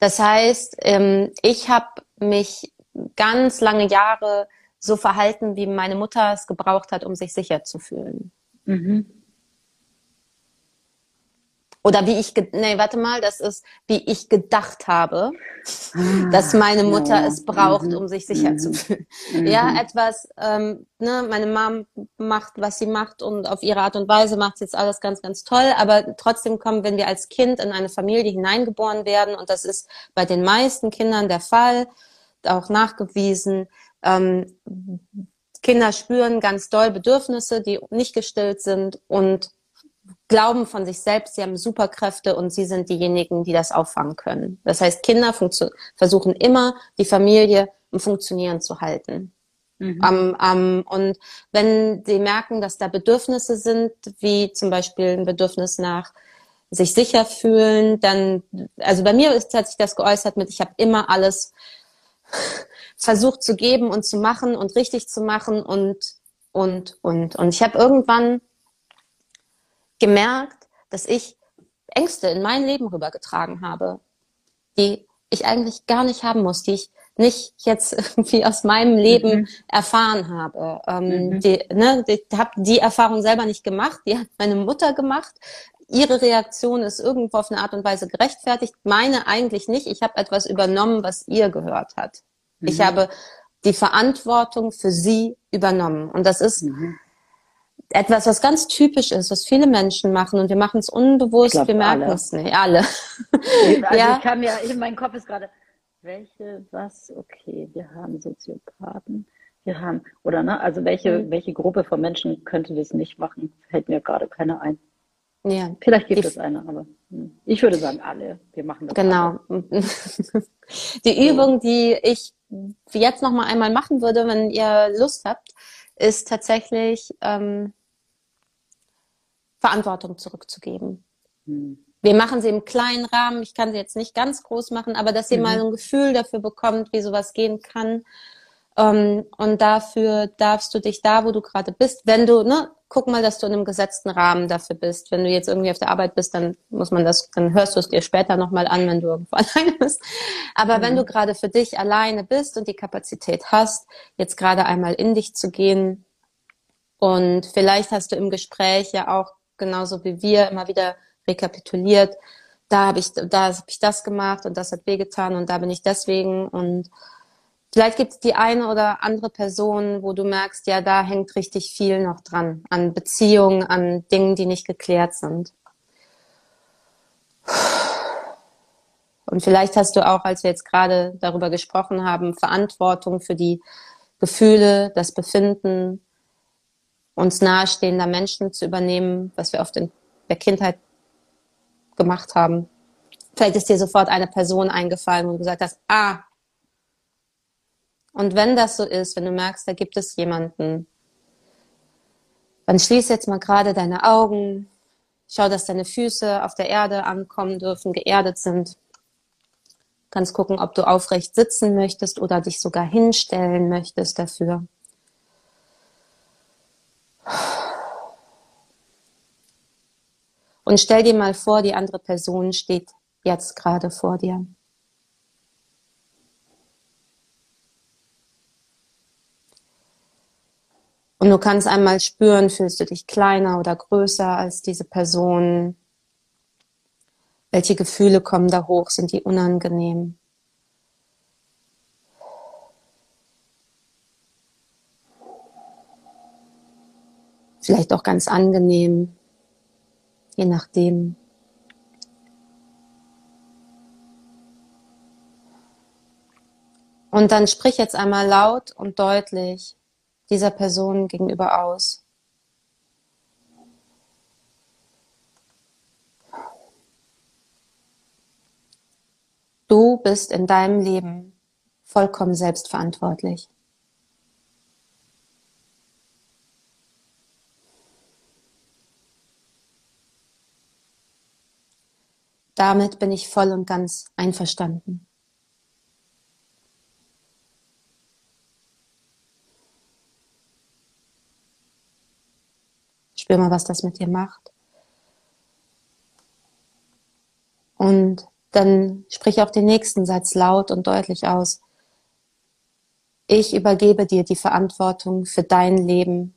Das heißt, ähm, ich habe mich ganz lange Jahre so verhalten, wie meine Mutter es gebraucht hat, um sich sicher zu fühlen. Mhm. Oder wie ich, nee, warte mal, das ist, wie ich gedacht habe, ah, dass meine Mutter ja. es braucht, mhm. um sich sicher mhm. zu fühlen. Mhm. Ja, etwas, ähm, ne, meine Mom macht, was sie macht und auf ihre Art und Weise macht sie jetzt alles ganz, ganz toll, aber trotzdem kommen, wenn wir als Kind in eine Familie hineingeboren werden, und das ist bei den meisten Kindern der Fall, auch nachgewiesen, ähm, Kinder spüren ganz doll Bedürfnisse, die nicht gestillt sind und glauben von sich selbst, sie haben Superkräfte und sie sind diejenigen, die das auffangen können. Das heißt, Kinder versuchen immer, die Familie im Funktionieren zu halten. Mhm. Um, um, und wenn sie merken, dass da Bedürfnisse sind, wie zum Beispiel ein Bedürfnis nach sich sicher fühlen, dann, also bei mir ist, hat sich das geäußert mit, ich habe immer alles versucht zu geben und zu machen und richtig zu machen und, und, und. Und ich habe irgendwann gemerkt, dass ich Ängste in mein Leben rübergetragen habe, die ich eigentlich gar nicht haben muss, die ich nicht jetzt irgendwie aus meinem Leben mhm. erfahren habe. Ähm, mhm. die, ne, ich habe die Erfahrung selber nicht gemacht, die hat meine Mutter gemacht. Ihre Reaktion ist irgendwo auf eine Art und Weise gerechtfertigt, meine eigentlich nicht. Ich habe etwas übernommen, was ihr gehört hat. Mhm. Ich habe die Verantwortung für sie übernommen. Und das ist mhm etwas, was ganz typisch ist, was viele Menschen machen und wir machen es unbewusst, glaub, wir merken alle. es nicht. Alle. Also ja. ich kann mir, mein Kopf ist gerade, welche, was, okay, wir haben Soziopathen, wir haben, oder ne, also welche, mhm. welche Gruppe von Menschen könnte das nicht machen, fällt mir gerade keine ein. Ja. Vielleicht gibt die, es eine, aber hm. ich würde sagen, alle. Wir machen das. Genau. die Übung, die ich jetzt noch mal einmal machen würde, wenn ihr Lust habt, ist tatsächlich ähm, Verantwortung zurückzugeben. Mhm. Wir machen sie im kleinen Rahmen. Ich kann sie jetzt nicht ganz groß machen, aber dass ihr mhm. mal ein Gefühl dafür bekommt, wie sowas gehen kann. Ähm, und dafür darfst du dich da, wo du gerade bist, wenn du, ne, guck mal, dass du in einem gesetzten Rahmen dafür bist. Wenn du jetzt irgendwie auf der Arbeit bist, dann muss man das, dann hörst du es dir später nochmal an, wenn du irgendwo alleine bist. Aber mhm. wenn du gerade für dich alleine bist und die Kapazität hast, jetzt gerade einmal in dich zu gehen und vielleicht hast du im Gespräch ja auch genauso wie wir immer wieder rekapituliert, da habe ich, da habe ich das gemacht und das hat wehgetan und da bin ich deswegen und vielleicht gibt es die eine oder andere Person, wo du merkst, ja, da hängt richtig viel noch dran, an Beziehungen, an Dingen, die nicht geklärt sind. Und vielleicht hast du auch, als wir jetzt gerade darüber gesprochen haben, Verantwortung für die Gefühle, das Befinden, uns nahestehender Menschen zu übernehmen, was wir oft in der Kindheit gemacht haben. Vielleicht ist dir sofort eine Person eingefallen, wo du gesagt hast, ah. Und wenn das so ist, wenn du merkst, da gibt es jemanden, dann schließ jetzt mal gerade deine Augen, schau, dass deine Füße auf der Erde ankommen dürfen, geerdet sind. Du kannst gucken, ob du aufrecht sitzen möchtest oder dich sogar hinstellen möchtest dafür. Und stell dir mal vor, die andere Person steht jetzt gerade vor dir. Und du kannst einmal spüren, fühlst du dich kleiner oder größer als diese Person? Welche Gefühle kommen da hoch? Sind die unangenehm? Vielleicht auch ganz angenehm, je nachdem. Und dann sprich jetzt einmal laut und deutlich dieser Person gegenüber aus. Du bist in deinem Leben vollkommen selbstverantwortlich. Damit bin ich voll und ganz einverstanden. Spür mal, was das mit dir macht. Und dann sprich auch den nächsten Satz laut und deutlich aus. Ich übergebe dir die Verantwortung für dein Leben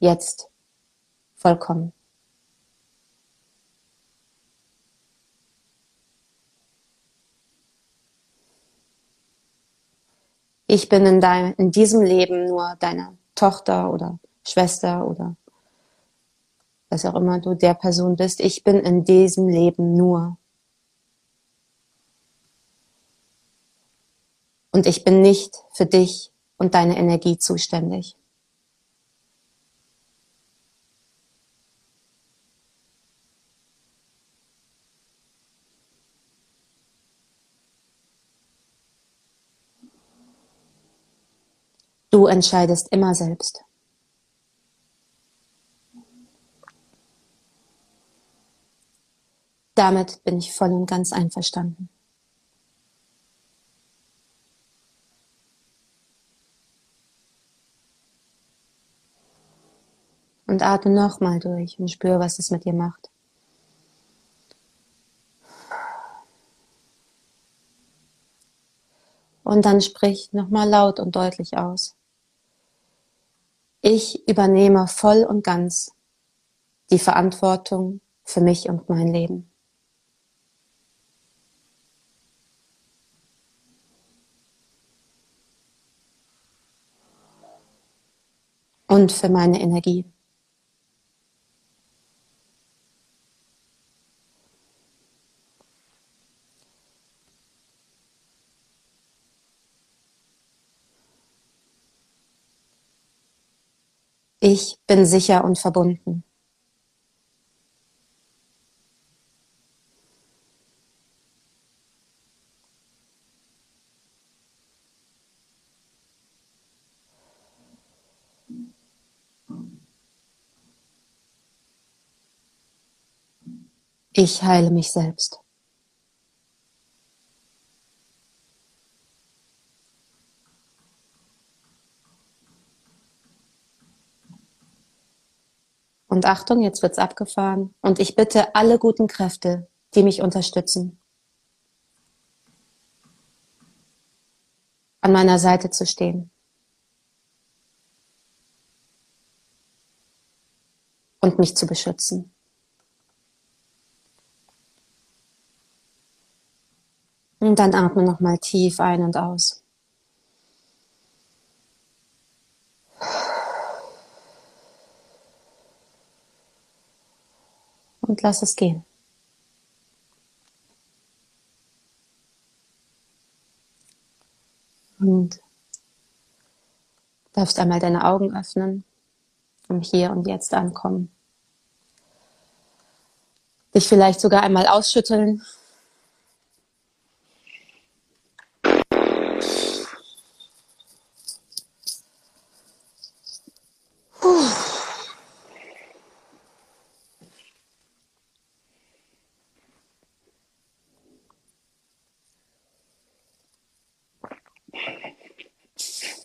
jetzt vollkommen. Ich bin in, dein, in diesem Leben nur deine Tochter oder Schwester oder was auch immer du der Person bist. Ich bin in diesem Leben nur Und ich bin nicht für dich und deine Energie zuständig. Du entscheidest immer selbst. Damit bin ich voll und ganz einverstanden. Und atme nochmal durch und spüre, was es mit dir macht. Und dann sprich nochmal laut und deutlich aus. Ich übernehme voll und ganz die Verantwortung für mich und mein Leben. Und für meine Energie. Ich bin sicher und verbunden. Ich heile mich selbst. Und Achtung, jetzt wird's abgefahren. Und ich bitte alle guten Kräfte, die mich unterstützen, an meiner Seite zu stehen. Und mich zu beschützen. Und dann atme nochmal tief ein und aus. und lass es gehen. Und darfst einmal deine Augen öffnen und hier und jetzt ankommen. Dich vielleicht sogar einmal ausschütteln.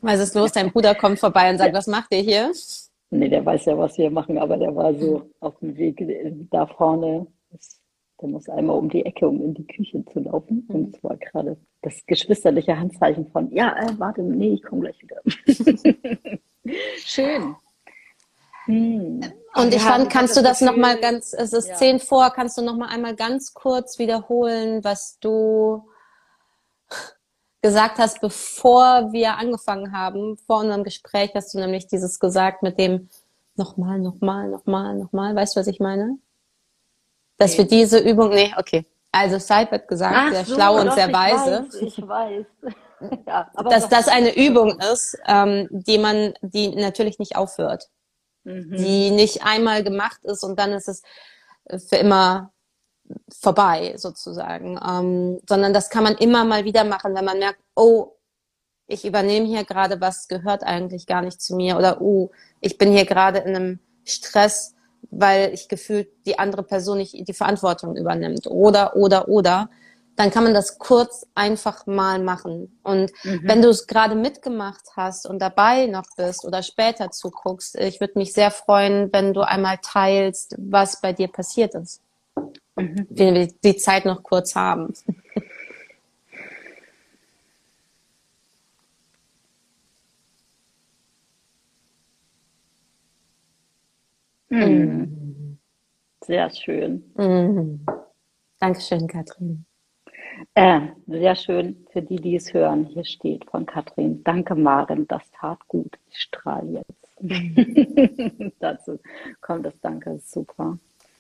Was ist los? Dein Bruder kommt vorbei und sagt, was macht ihr hier? Nee, der weiß ja, was wir machen, aber der war so auf dem Weg da vorne. Der muss einmal um die Ecke, um in die Küche zu laufen. Und mhm. es war gerade das geschwisterliche Handzeichen von, ja, äh, warte, nee, ich komme gleich wieder. Schön. Hm. Und ich Ja, fand, kannst du das nochmal ganz, es ist Ja. zehn vor, kannst du nochmal einmal ganz kurz wiederholen, was du gesagt hast, bevor wir angefangen haben, vor unserem Gespräch hast du nämlich dieses gesagt mit dem nochmal, nochmal, nochmal, nochmal. Weißt du, was ich meine? Dass wir diese Übung, nee, okay. Also Seid wird gesagt, sehr schlau und sehr ich weise. Weiß, ich weiß. ja, aber dass das eine Übung ist, ähm, die man, die natürlich nicht aufhört, Mhm. die nicht einmal gemacht ist und dann ist es für immer vorbei sozusagen, ähm, sondern das kann man immer mal wieder machen, wenn man merkt, oh, ich übernehme hier gerade was, gehört eigentlich gar nicht zu mir oder oh, ich bin hier gerade in einem Stress, weil ich gefühlt die andere Person nicht die Verantwortung übernimmt oder oder oder dann kann man das kurz einfach mal machen. Und Mhm. wenn du es gerade mitgemacht hast und dabei noch bist oder später zuguckst, ich würde mich sehr freuen, wenn du einmal teilst, was bei dir passiert ist. Mhm. Wenn wir die Zeit noch kurz haben. Mhm. Sehr schön. Mhm. Dankeschön, Katrin. Äh, sehr schön für die, die es hören. Hier steht von Katrin. Danke, Maren, das tat gut. Ich strahle jetzt. Dazu kommt das Danke, super.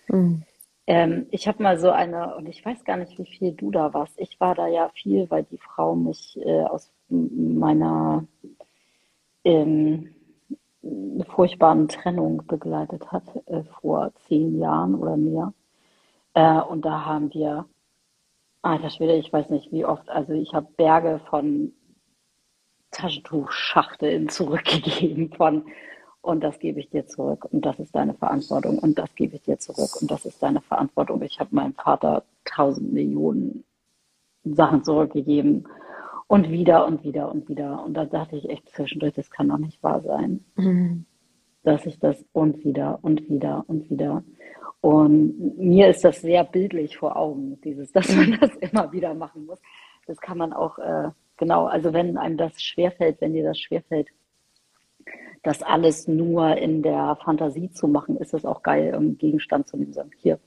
Mhm. Ähm, ich habe mal so eine, und ich weiß gar nicht, wie viel du da warst. Ich war da ja viel, weil die Frau mich äh, aus meiner ähm, furchtbaren Trennung begleitet hat, äh, vor zehn Jahren oder mehr. Äh, und da haben wir, alter Schwede, ich weiß nicht wie oft, also ich habe Berge von Taschentuchschachteln zurückgegeben von und das gebe ich dir zurück. Und das ist deine Verantwortung. Und das gebe ich dir zurück. Und das ist deine Verantwortung. Ich habe meinem Vater tausend Millionen Sachen zurückgegeben. Und wieder und wieder und wieder. Und da dachte ich echt zwischendurch, das kann doch nicht wahr sein, Mhm. dass ich das und wieder und wieder und wieder. Und mir ist das sehr bildlich vor Augen, dieses, dass man das immer wieder machen muss. Das kann man auch, äh, genau, also wenn einem das schwerfällt, wenn dir das schwerfällt, das alles nur in der Fantasie zu machen, ist es auch geil, einen Gegenstand zu nehmen, sagen, hier,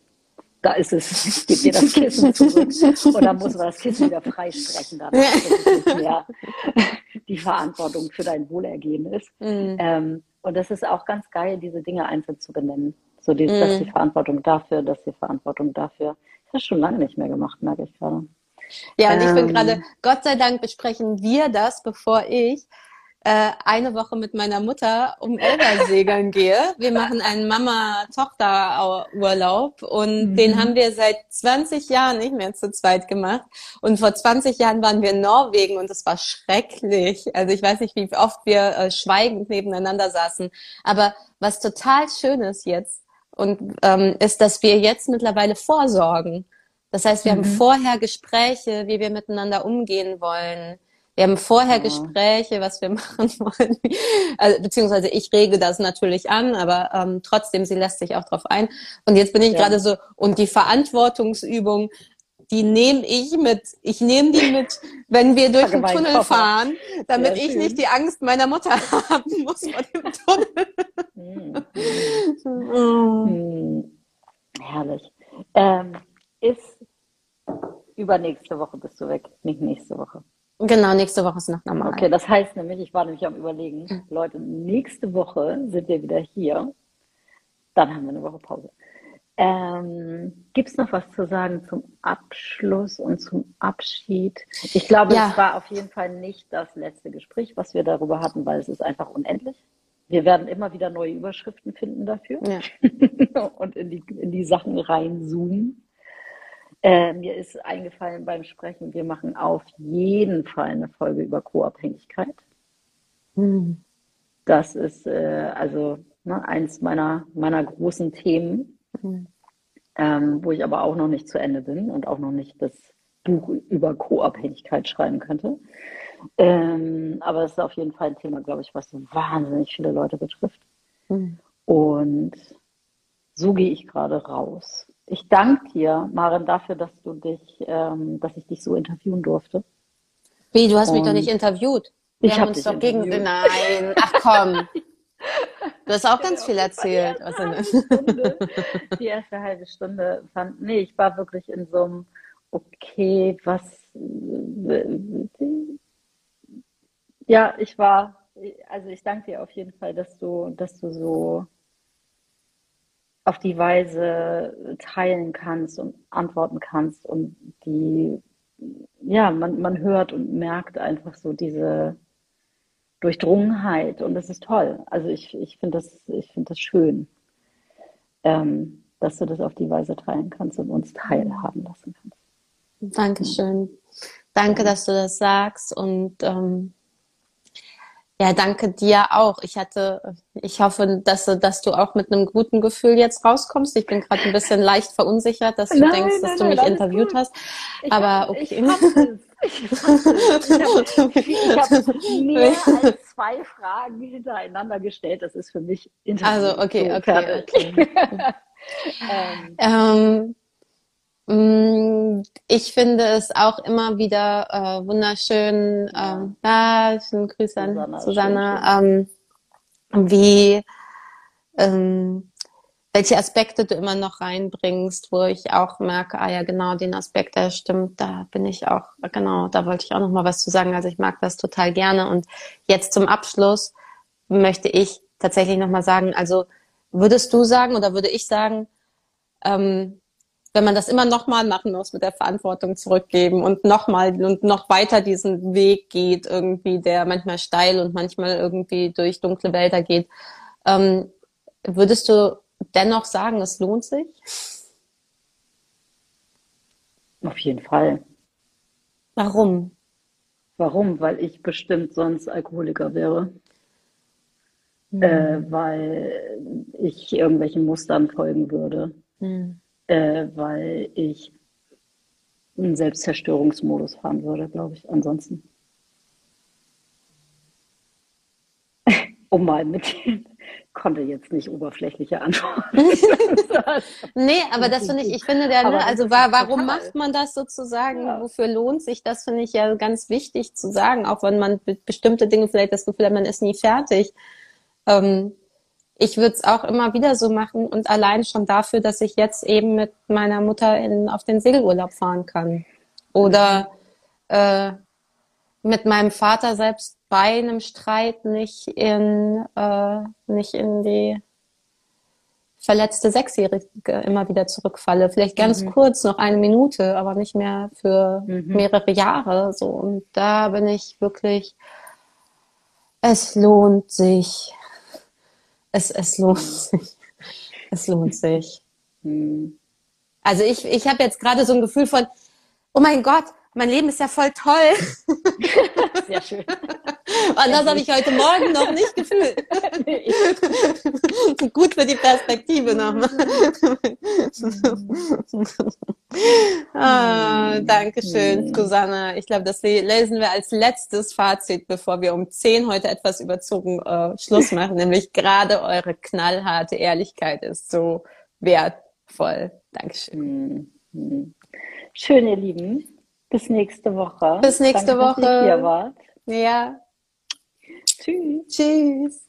da ist es, ich gebe dir das Kissen zurück. Und dann muss man das Kissen wieder freisprechen, dann dass es nicht mehr die Verantwortung für dein Wohlergehen ist. Mhm. Ähm, und das ist auch ganz geil, diese Dinge einzeln zu benennen. So, die, das ist die Verantwortung dafür, das ist die Verantwortung dafür. Ich habe das schon lange nicht mehr gemacht, merke ich gerade. Ja, und ich bin Ähm. gerade, Gott sei Dank besprechen wir das, bevor ich äh, eine Woche mit meiner Mutter um Elba segeln gehe. Wir machen einen Mama-Tochter-Urlaub und Mhm. den haben wir seit 20 Jahren nicht mehr zu zweit gemacht. Und vor 20 Jahren waren wir in Norwegen und es war schrecklich. Also ich weiß nicht, wie oft wir äh, schweigend nebeneinander saßen. Aber was total schön ist jetzt und ähm, ist, dass wir jetzt mittlerweile vorsorgen. Das heißt, wir haben vorher Gespräche, wie wir miteinander umgehen wollen. Wir haben vorher Ja. Gespräche, was wir machen wollen. Also, beziehungsweise ich rege das natürlich an, aber ähm, trotzdem, sie lässt sich auch drauf ein. Und jetzt bin ich Ja. gerade so, und die Verantwortungsübung, die nehme ich mit. Ich nehme die mit, wenn wir durch den Tunnel Koffer. fahren, damit ich nicht die Angst meiner Mutter haben muss vor dem Tunnel. Hm, herrlich. Ähm, ist übernächste Woche bist du weg, nicht nächste Woche. Genau, nächste Woche ist noch normal. Okay, das heißt nämlich, ich war nämlich am überlegen, Leute, nächste Woche sind wir wieder hier. Dann haben wir eine Woche Pause. Ähm, Gibt es noch was zu sagen zum Abschluss und zum Abschied? Ich glaube, Ja. es war auf jeden Fall nicht das letzte Gespräch, was wir darüber hatten, weil es ist einfach unendlich. Wir werden immer wieder neue Überschriften finden dafür Ja. und in die, in die Sachen reinzoomen. Äh, mir ist eingefallen beim Sprechen, wir machen auf jeden Fall eine Folge über Co-Abhängigkeit. Hm. Das ist äh, also ne, eins meiner, meiner großen Themen, Mhm. ähm, wo ich aber auch noch nicht zu Ende bin und auch noch nicht das Buch über Co-Abhängigkeit schreiben könnte. Ähm, aber es ist auf jeden Fall ein Thema, glaube ich, was wahnsinnig viele Leute betrifft. Hm. Und so gehe ich gerade raus. Ich danke dir, Maren, dafür, dass du dich, ähm, dass ich dich so interviewen durfte. Wie, du hast mich doch Und- nicht interviewt. Wir Ich haben hab uns doch gegen. Nein, ach komm. Du hast auch ganz viel erzählt. Die erste, Stunde, die erste halbe Stunde fand, nee, ich war wirklich in so einem, okay, was, ja, ich war, also ich danke dir auf jeden Fall, dass du, dass du so auf die Weise teilen kannst und antworten kannst und die, ja, man, man hört und merkt einfach so diese Durchdrungenheit und das ist toll. Also ich, ich finde das, ich finde das schön, ähm, dass du das auf die Weise teilen kannst und uns teilhaben lassen kannst. Dankeschön. Danke, dass du das sagst und ähm, ja, danke dir auch. Ich hatte, ich hoffe, dass, dass du auch mit einem guten Gefühl jetzt rauskommst. Ich bin gerade ein bisschen leicht verunsichert, dass du nein, denkst, dass nein, du mich interviewt gut. hast. Ich Aber okay. Ich, ich, habe mehr als zwei Fragen hintereinander gestellt. Das ist für mich Interview. Also okay, okay, okay. ähm, ähm ich finde es auch immer wieder äh, wunderschön, ja. ähm, ja, schönen Grüße an Susanne, Susanne ähm, wie ähm, welche Aspekte du immer noch reinbringst, wo ich auch merke, ah ja, genau, den Aspekt, der stimmt, da bin ich auch, genau, da wollte ich auch noch mal was zu sagen. Also ich mag das total gerne. Und jetzt zum Abschluss möchte ich tatsächlich noch mal sagen, also würdest du sagen oder würde ich sagen, ähm, wenn man das immer nochmal machen muss mit der Verantwortung zurückgeben und nochmal und noch weiter diesen Weg geht, irgendwie, der manchmal steil und manchmal irgendwie durch dunkle Wälder geht, ähm, würdest du dennoch sagen, es lohnt sich? Auf jeden Fall. Warum? Warum? Weil ich bestimmt sonst Alkoholiker wäre. Mhm. Äh, weil ich irgendwelchen Mustern folgen würde. Mhm äh, weil ich einen Selbstzerstörungsmodus fahren würde, glaube ich. Ansonsten. um mal mit konnte jetzt nicht oberflächliche Antworten. nee, aber das finde ich, ich finde der, ne, also war, warum macht man das sozusagen? Ja. Wofür lohnt sich das, finde ich ja ganz wichtig zu sagen, auch wenn man bestimmte Dinge vielleicht das Gefühl hat, man ist nie fertig. Ähm, ich würde es auch immer wieder so machen und allein schon dafür, dass ich jetzt eben mit meiner Mutter in, auf den Segelurlaub fahren kann. Oder äh, mit meinem Vater selbst bei einem Streit nicht in, äh, nicht in die verletzte Sechsjährige immer wieder zurückfalle. Vielleicht ganz mhm. kurz, noch eine Minute, aber nicht mehr für mhm. mehrere Jahre. So. Und da bin ich wirklich, es lohnt sich es, es lohnt sich. Es lohnt sich. Hm. Also ich, ich habe jetzt gerade so ein Gefühl von, oh mein Gott, mein Leben ist ja voll toll. Sehr schön. Und das habe ich heute Morgen noch nicht gefühlt. Gut für die Perspektive nochmal. Ah, Dankeschön, Susanne. Ich glaube, das lesen wir als letztes Fazit, bevor wir um zehn heute etwas überzogen äh, Schluss machen. nämlich gerade eure knallharte Ehrlichkeit ist so wertvoll. Dankeschön. Schön, ihr Lieben. Bis nächste Woche. Bis nächste Danke, Woche. Dass ihr hier wart. Ja. Tschüss. Tschüss.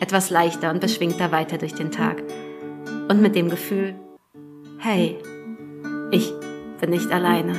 etwas leichter und beschwingter weiter durch den Tag. Und mit dem Gefühl, hey, ich bin nicht alleine.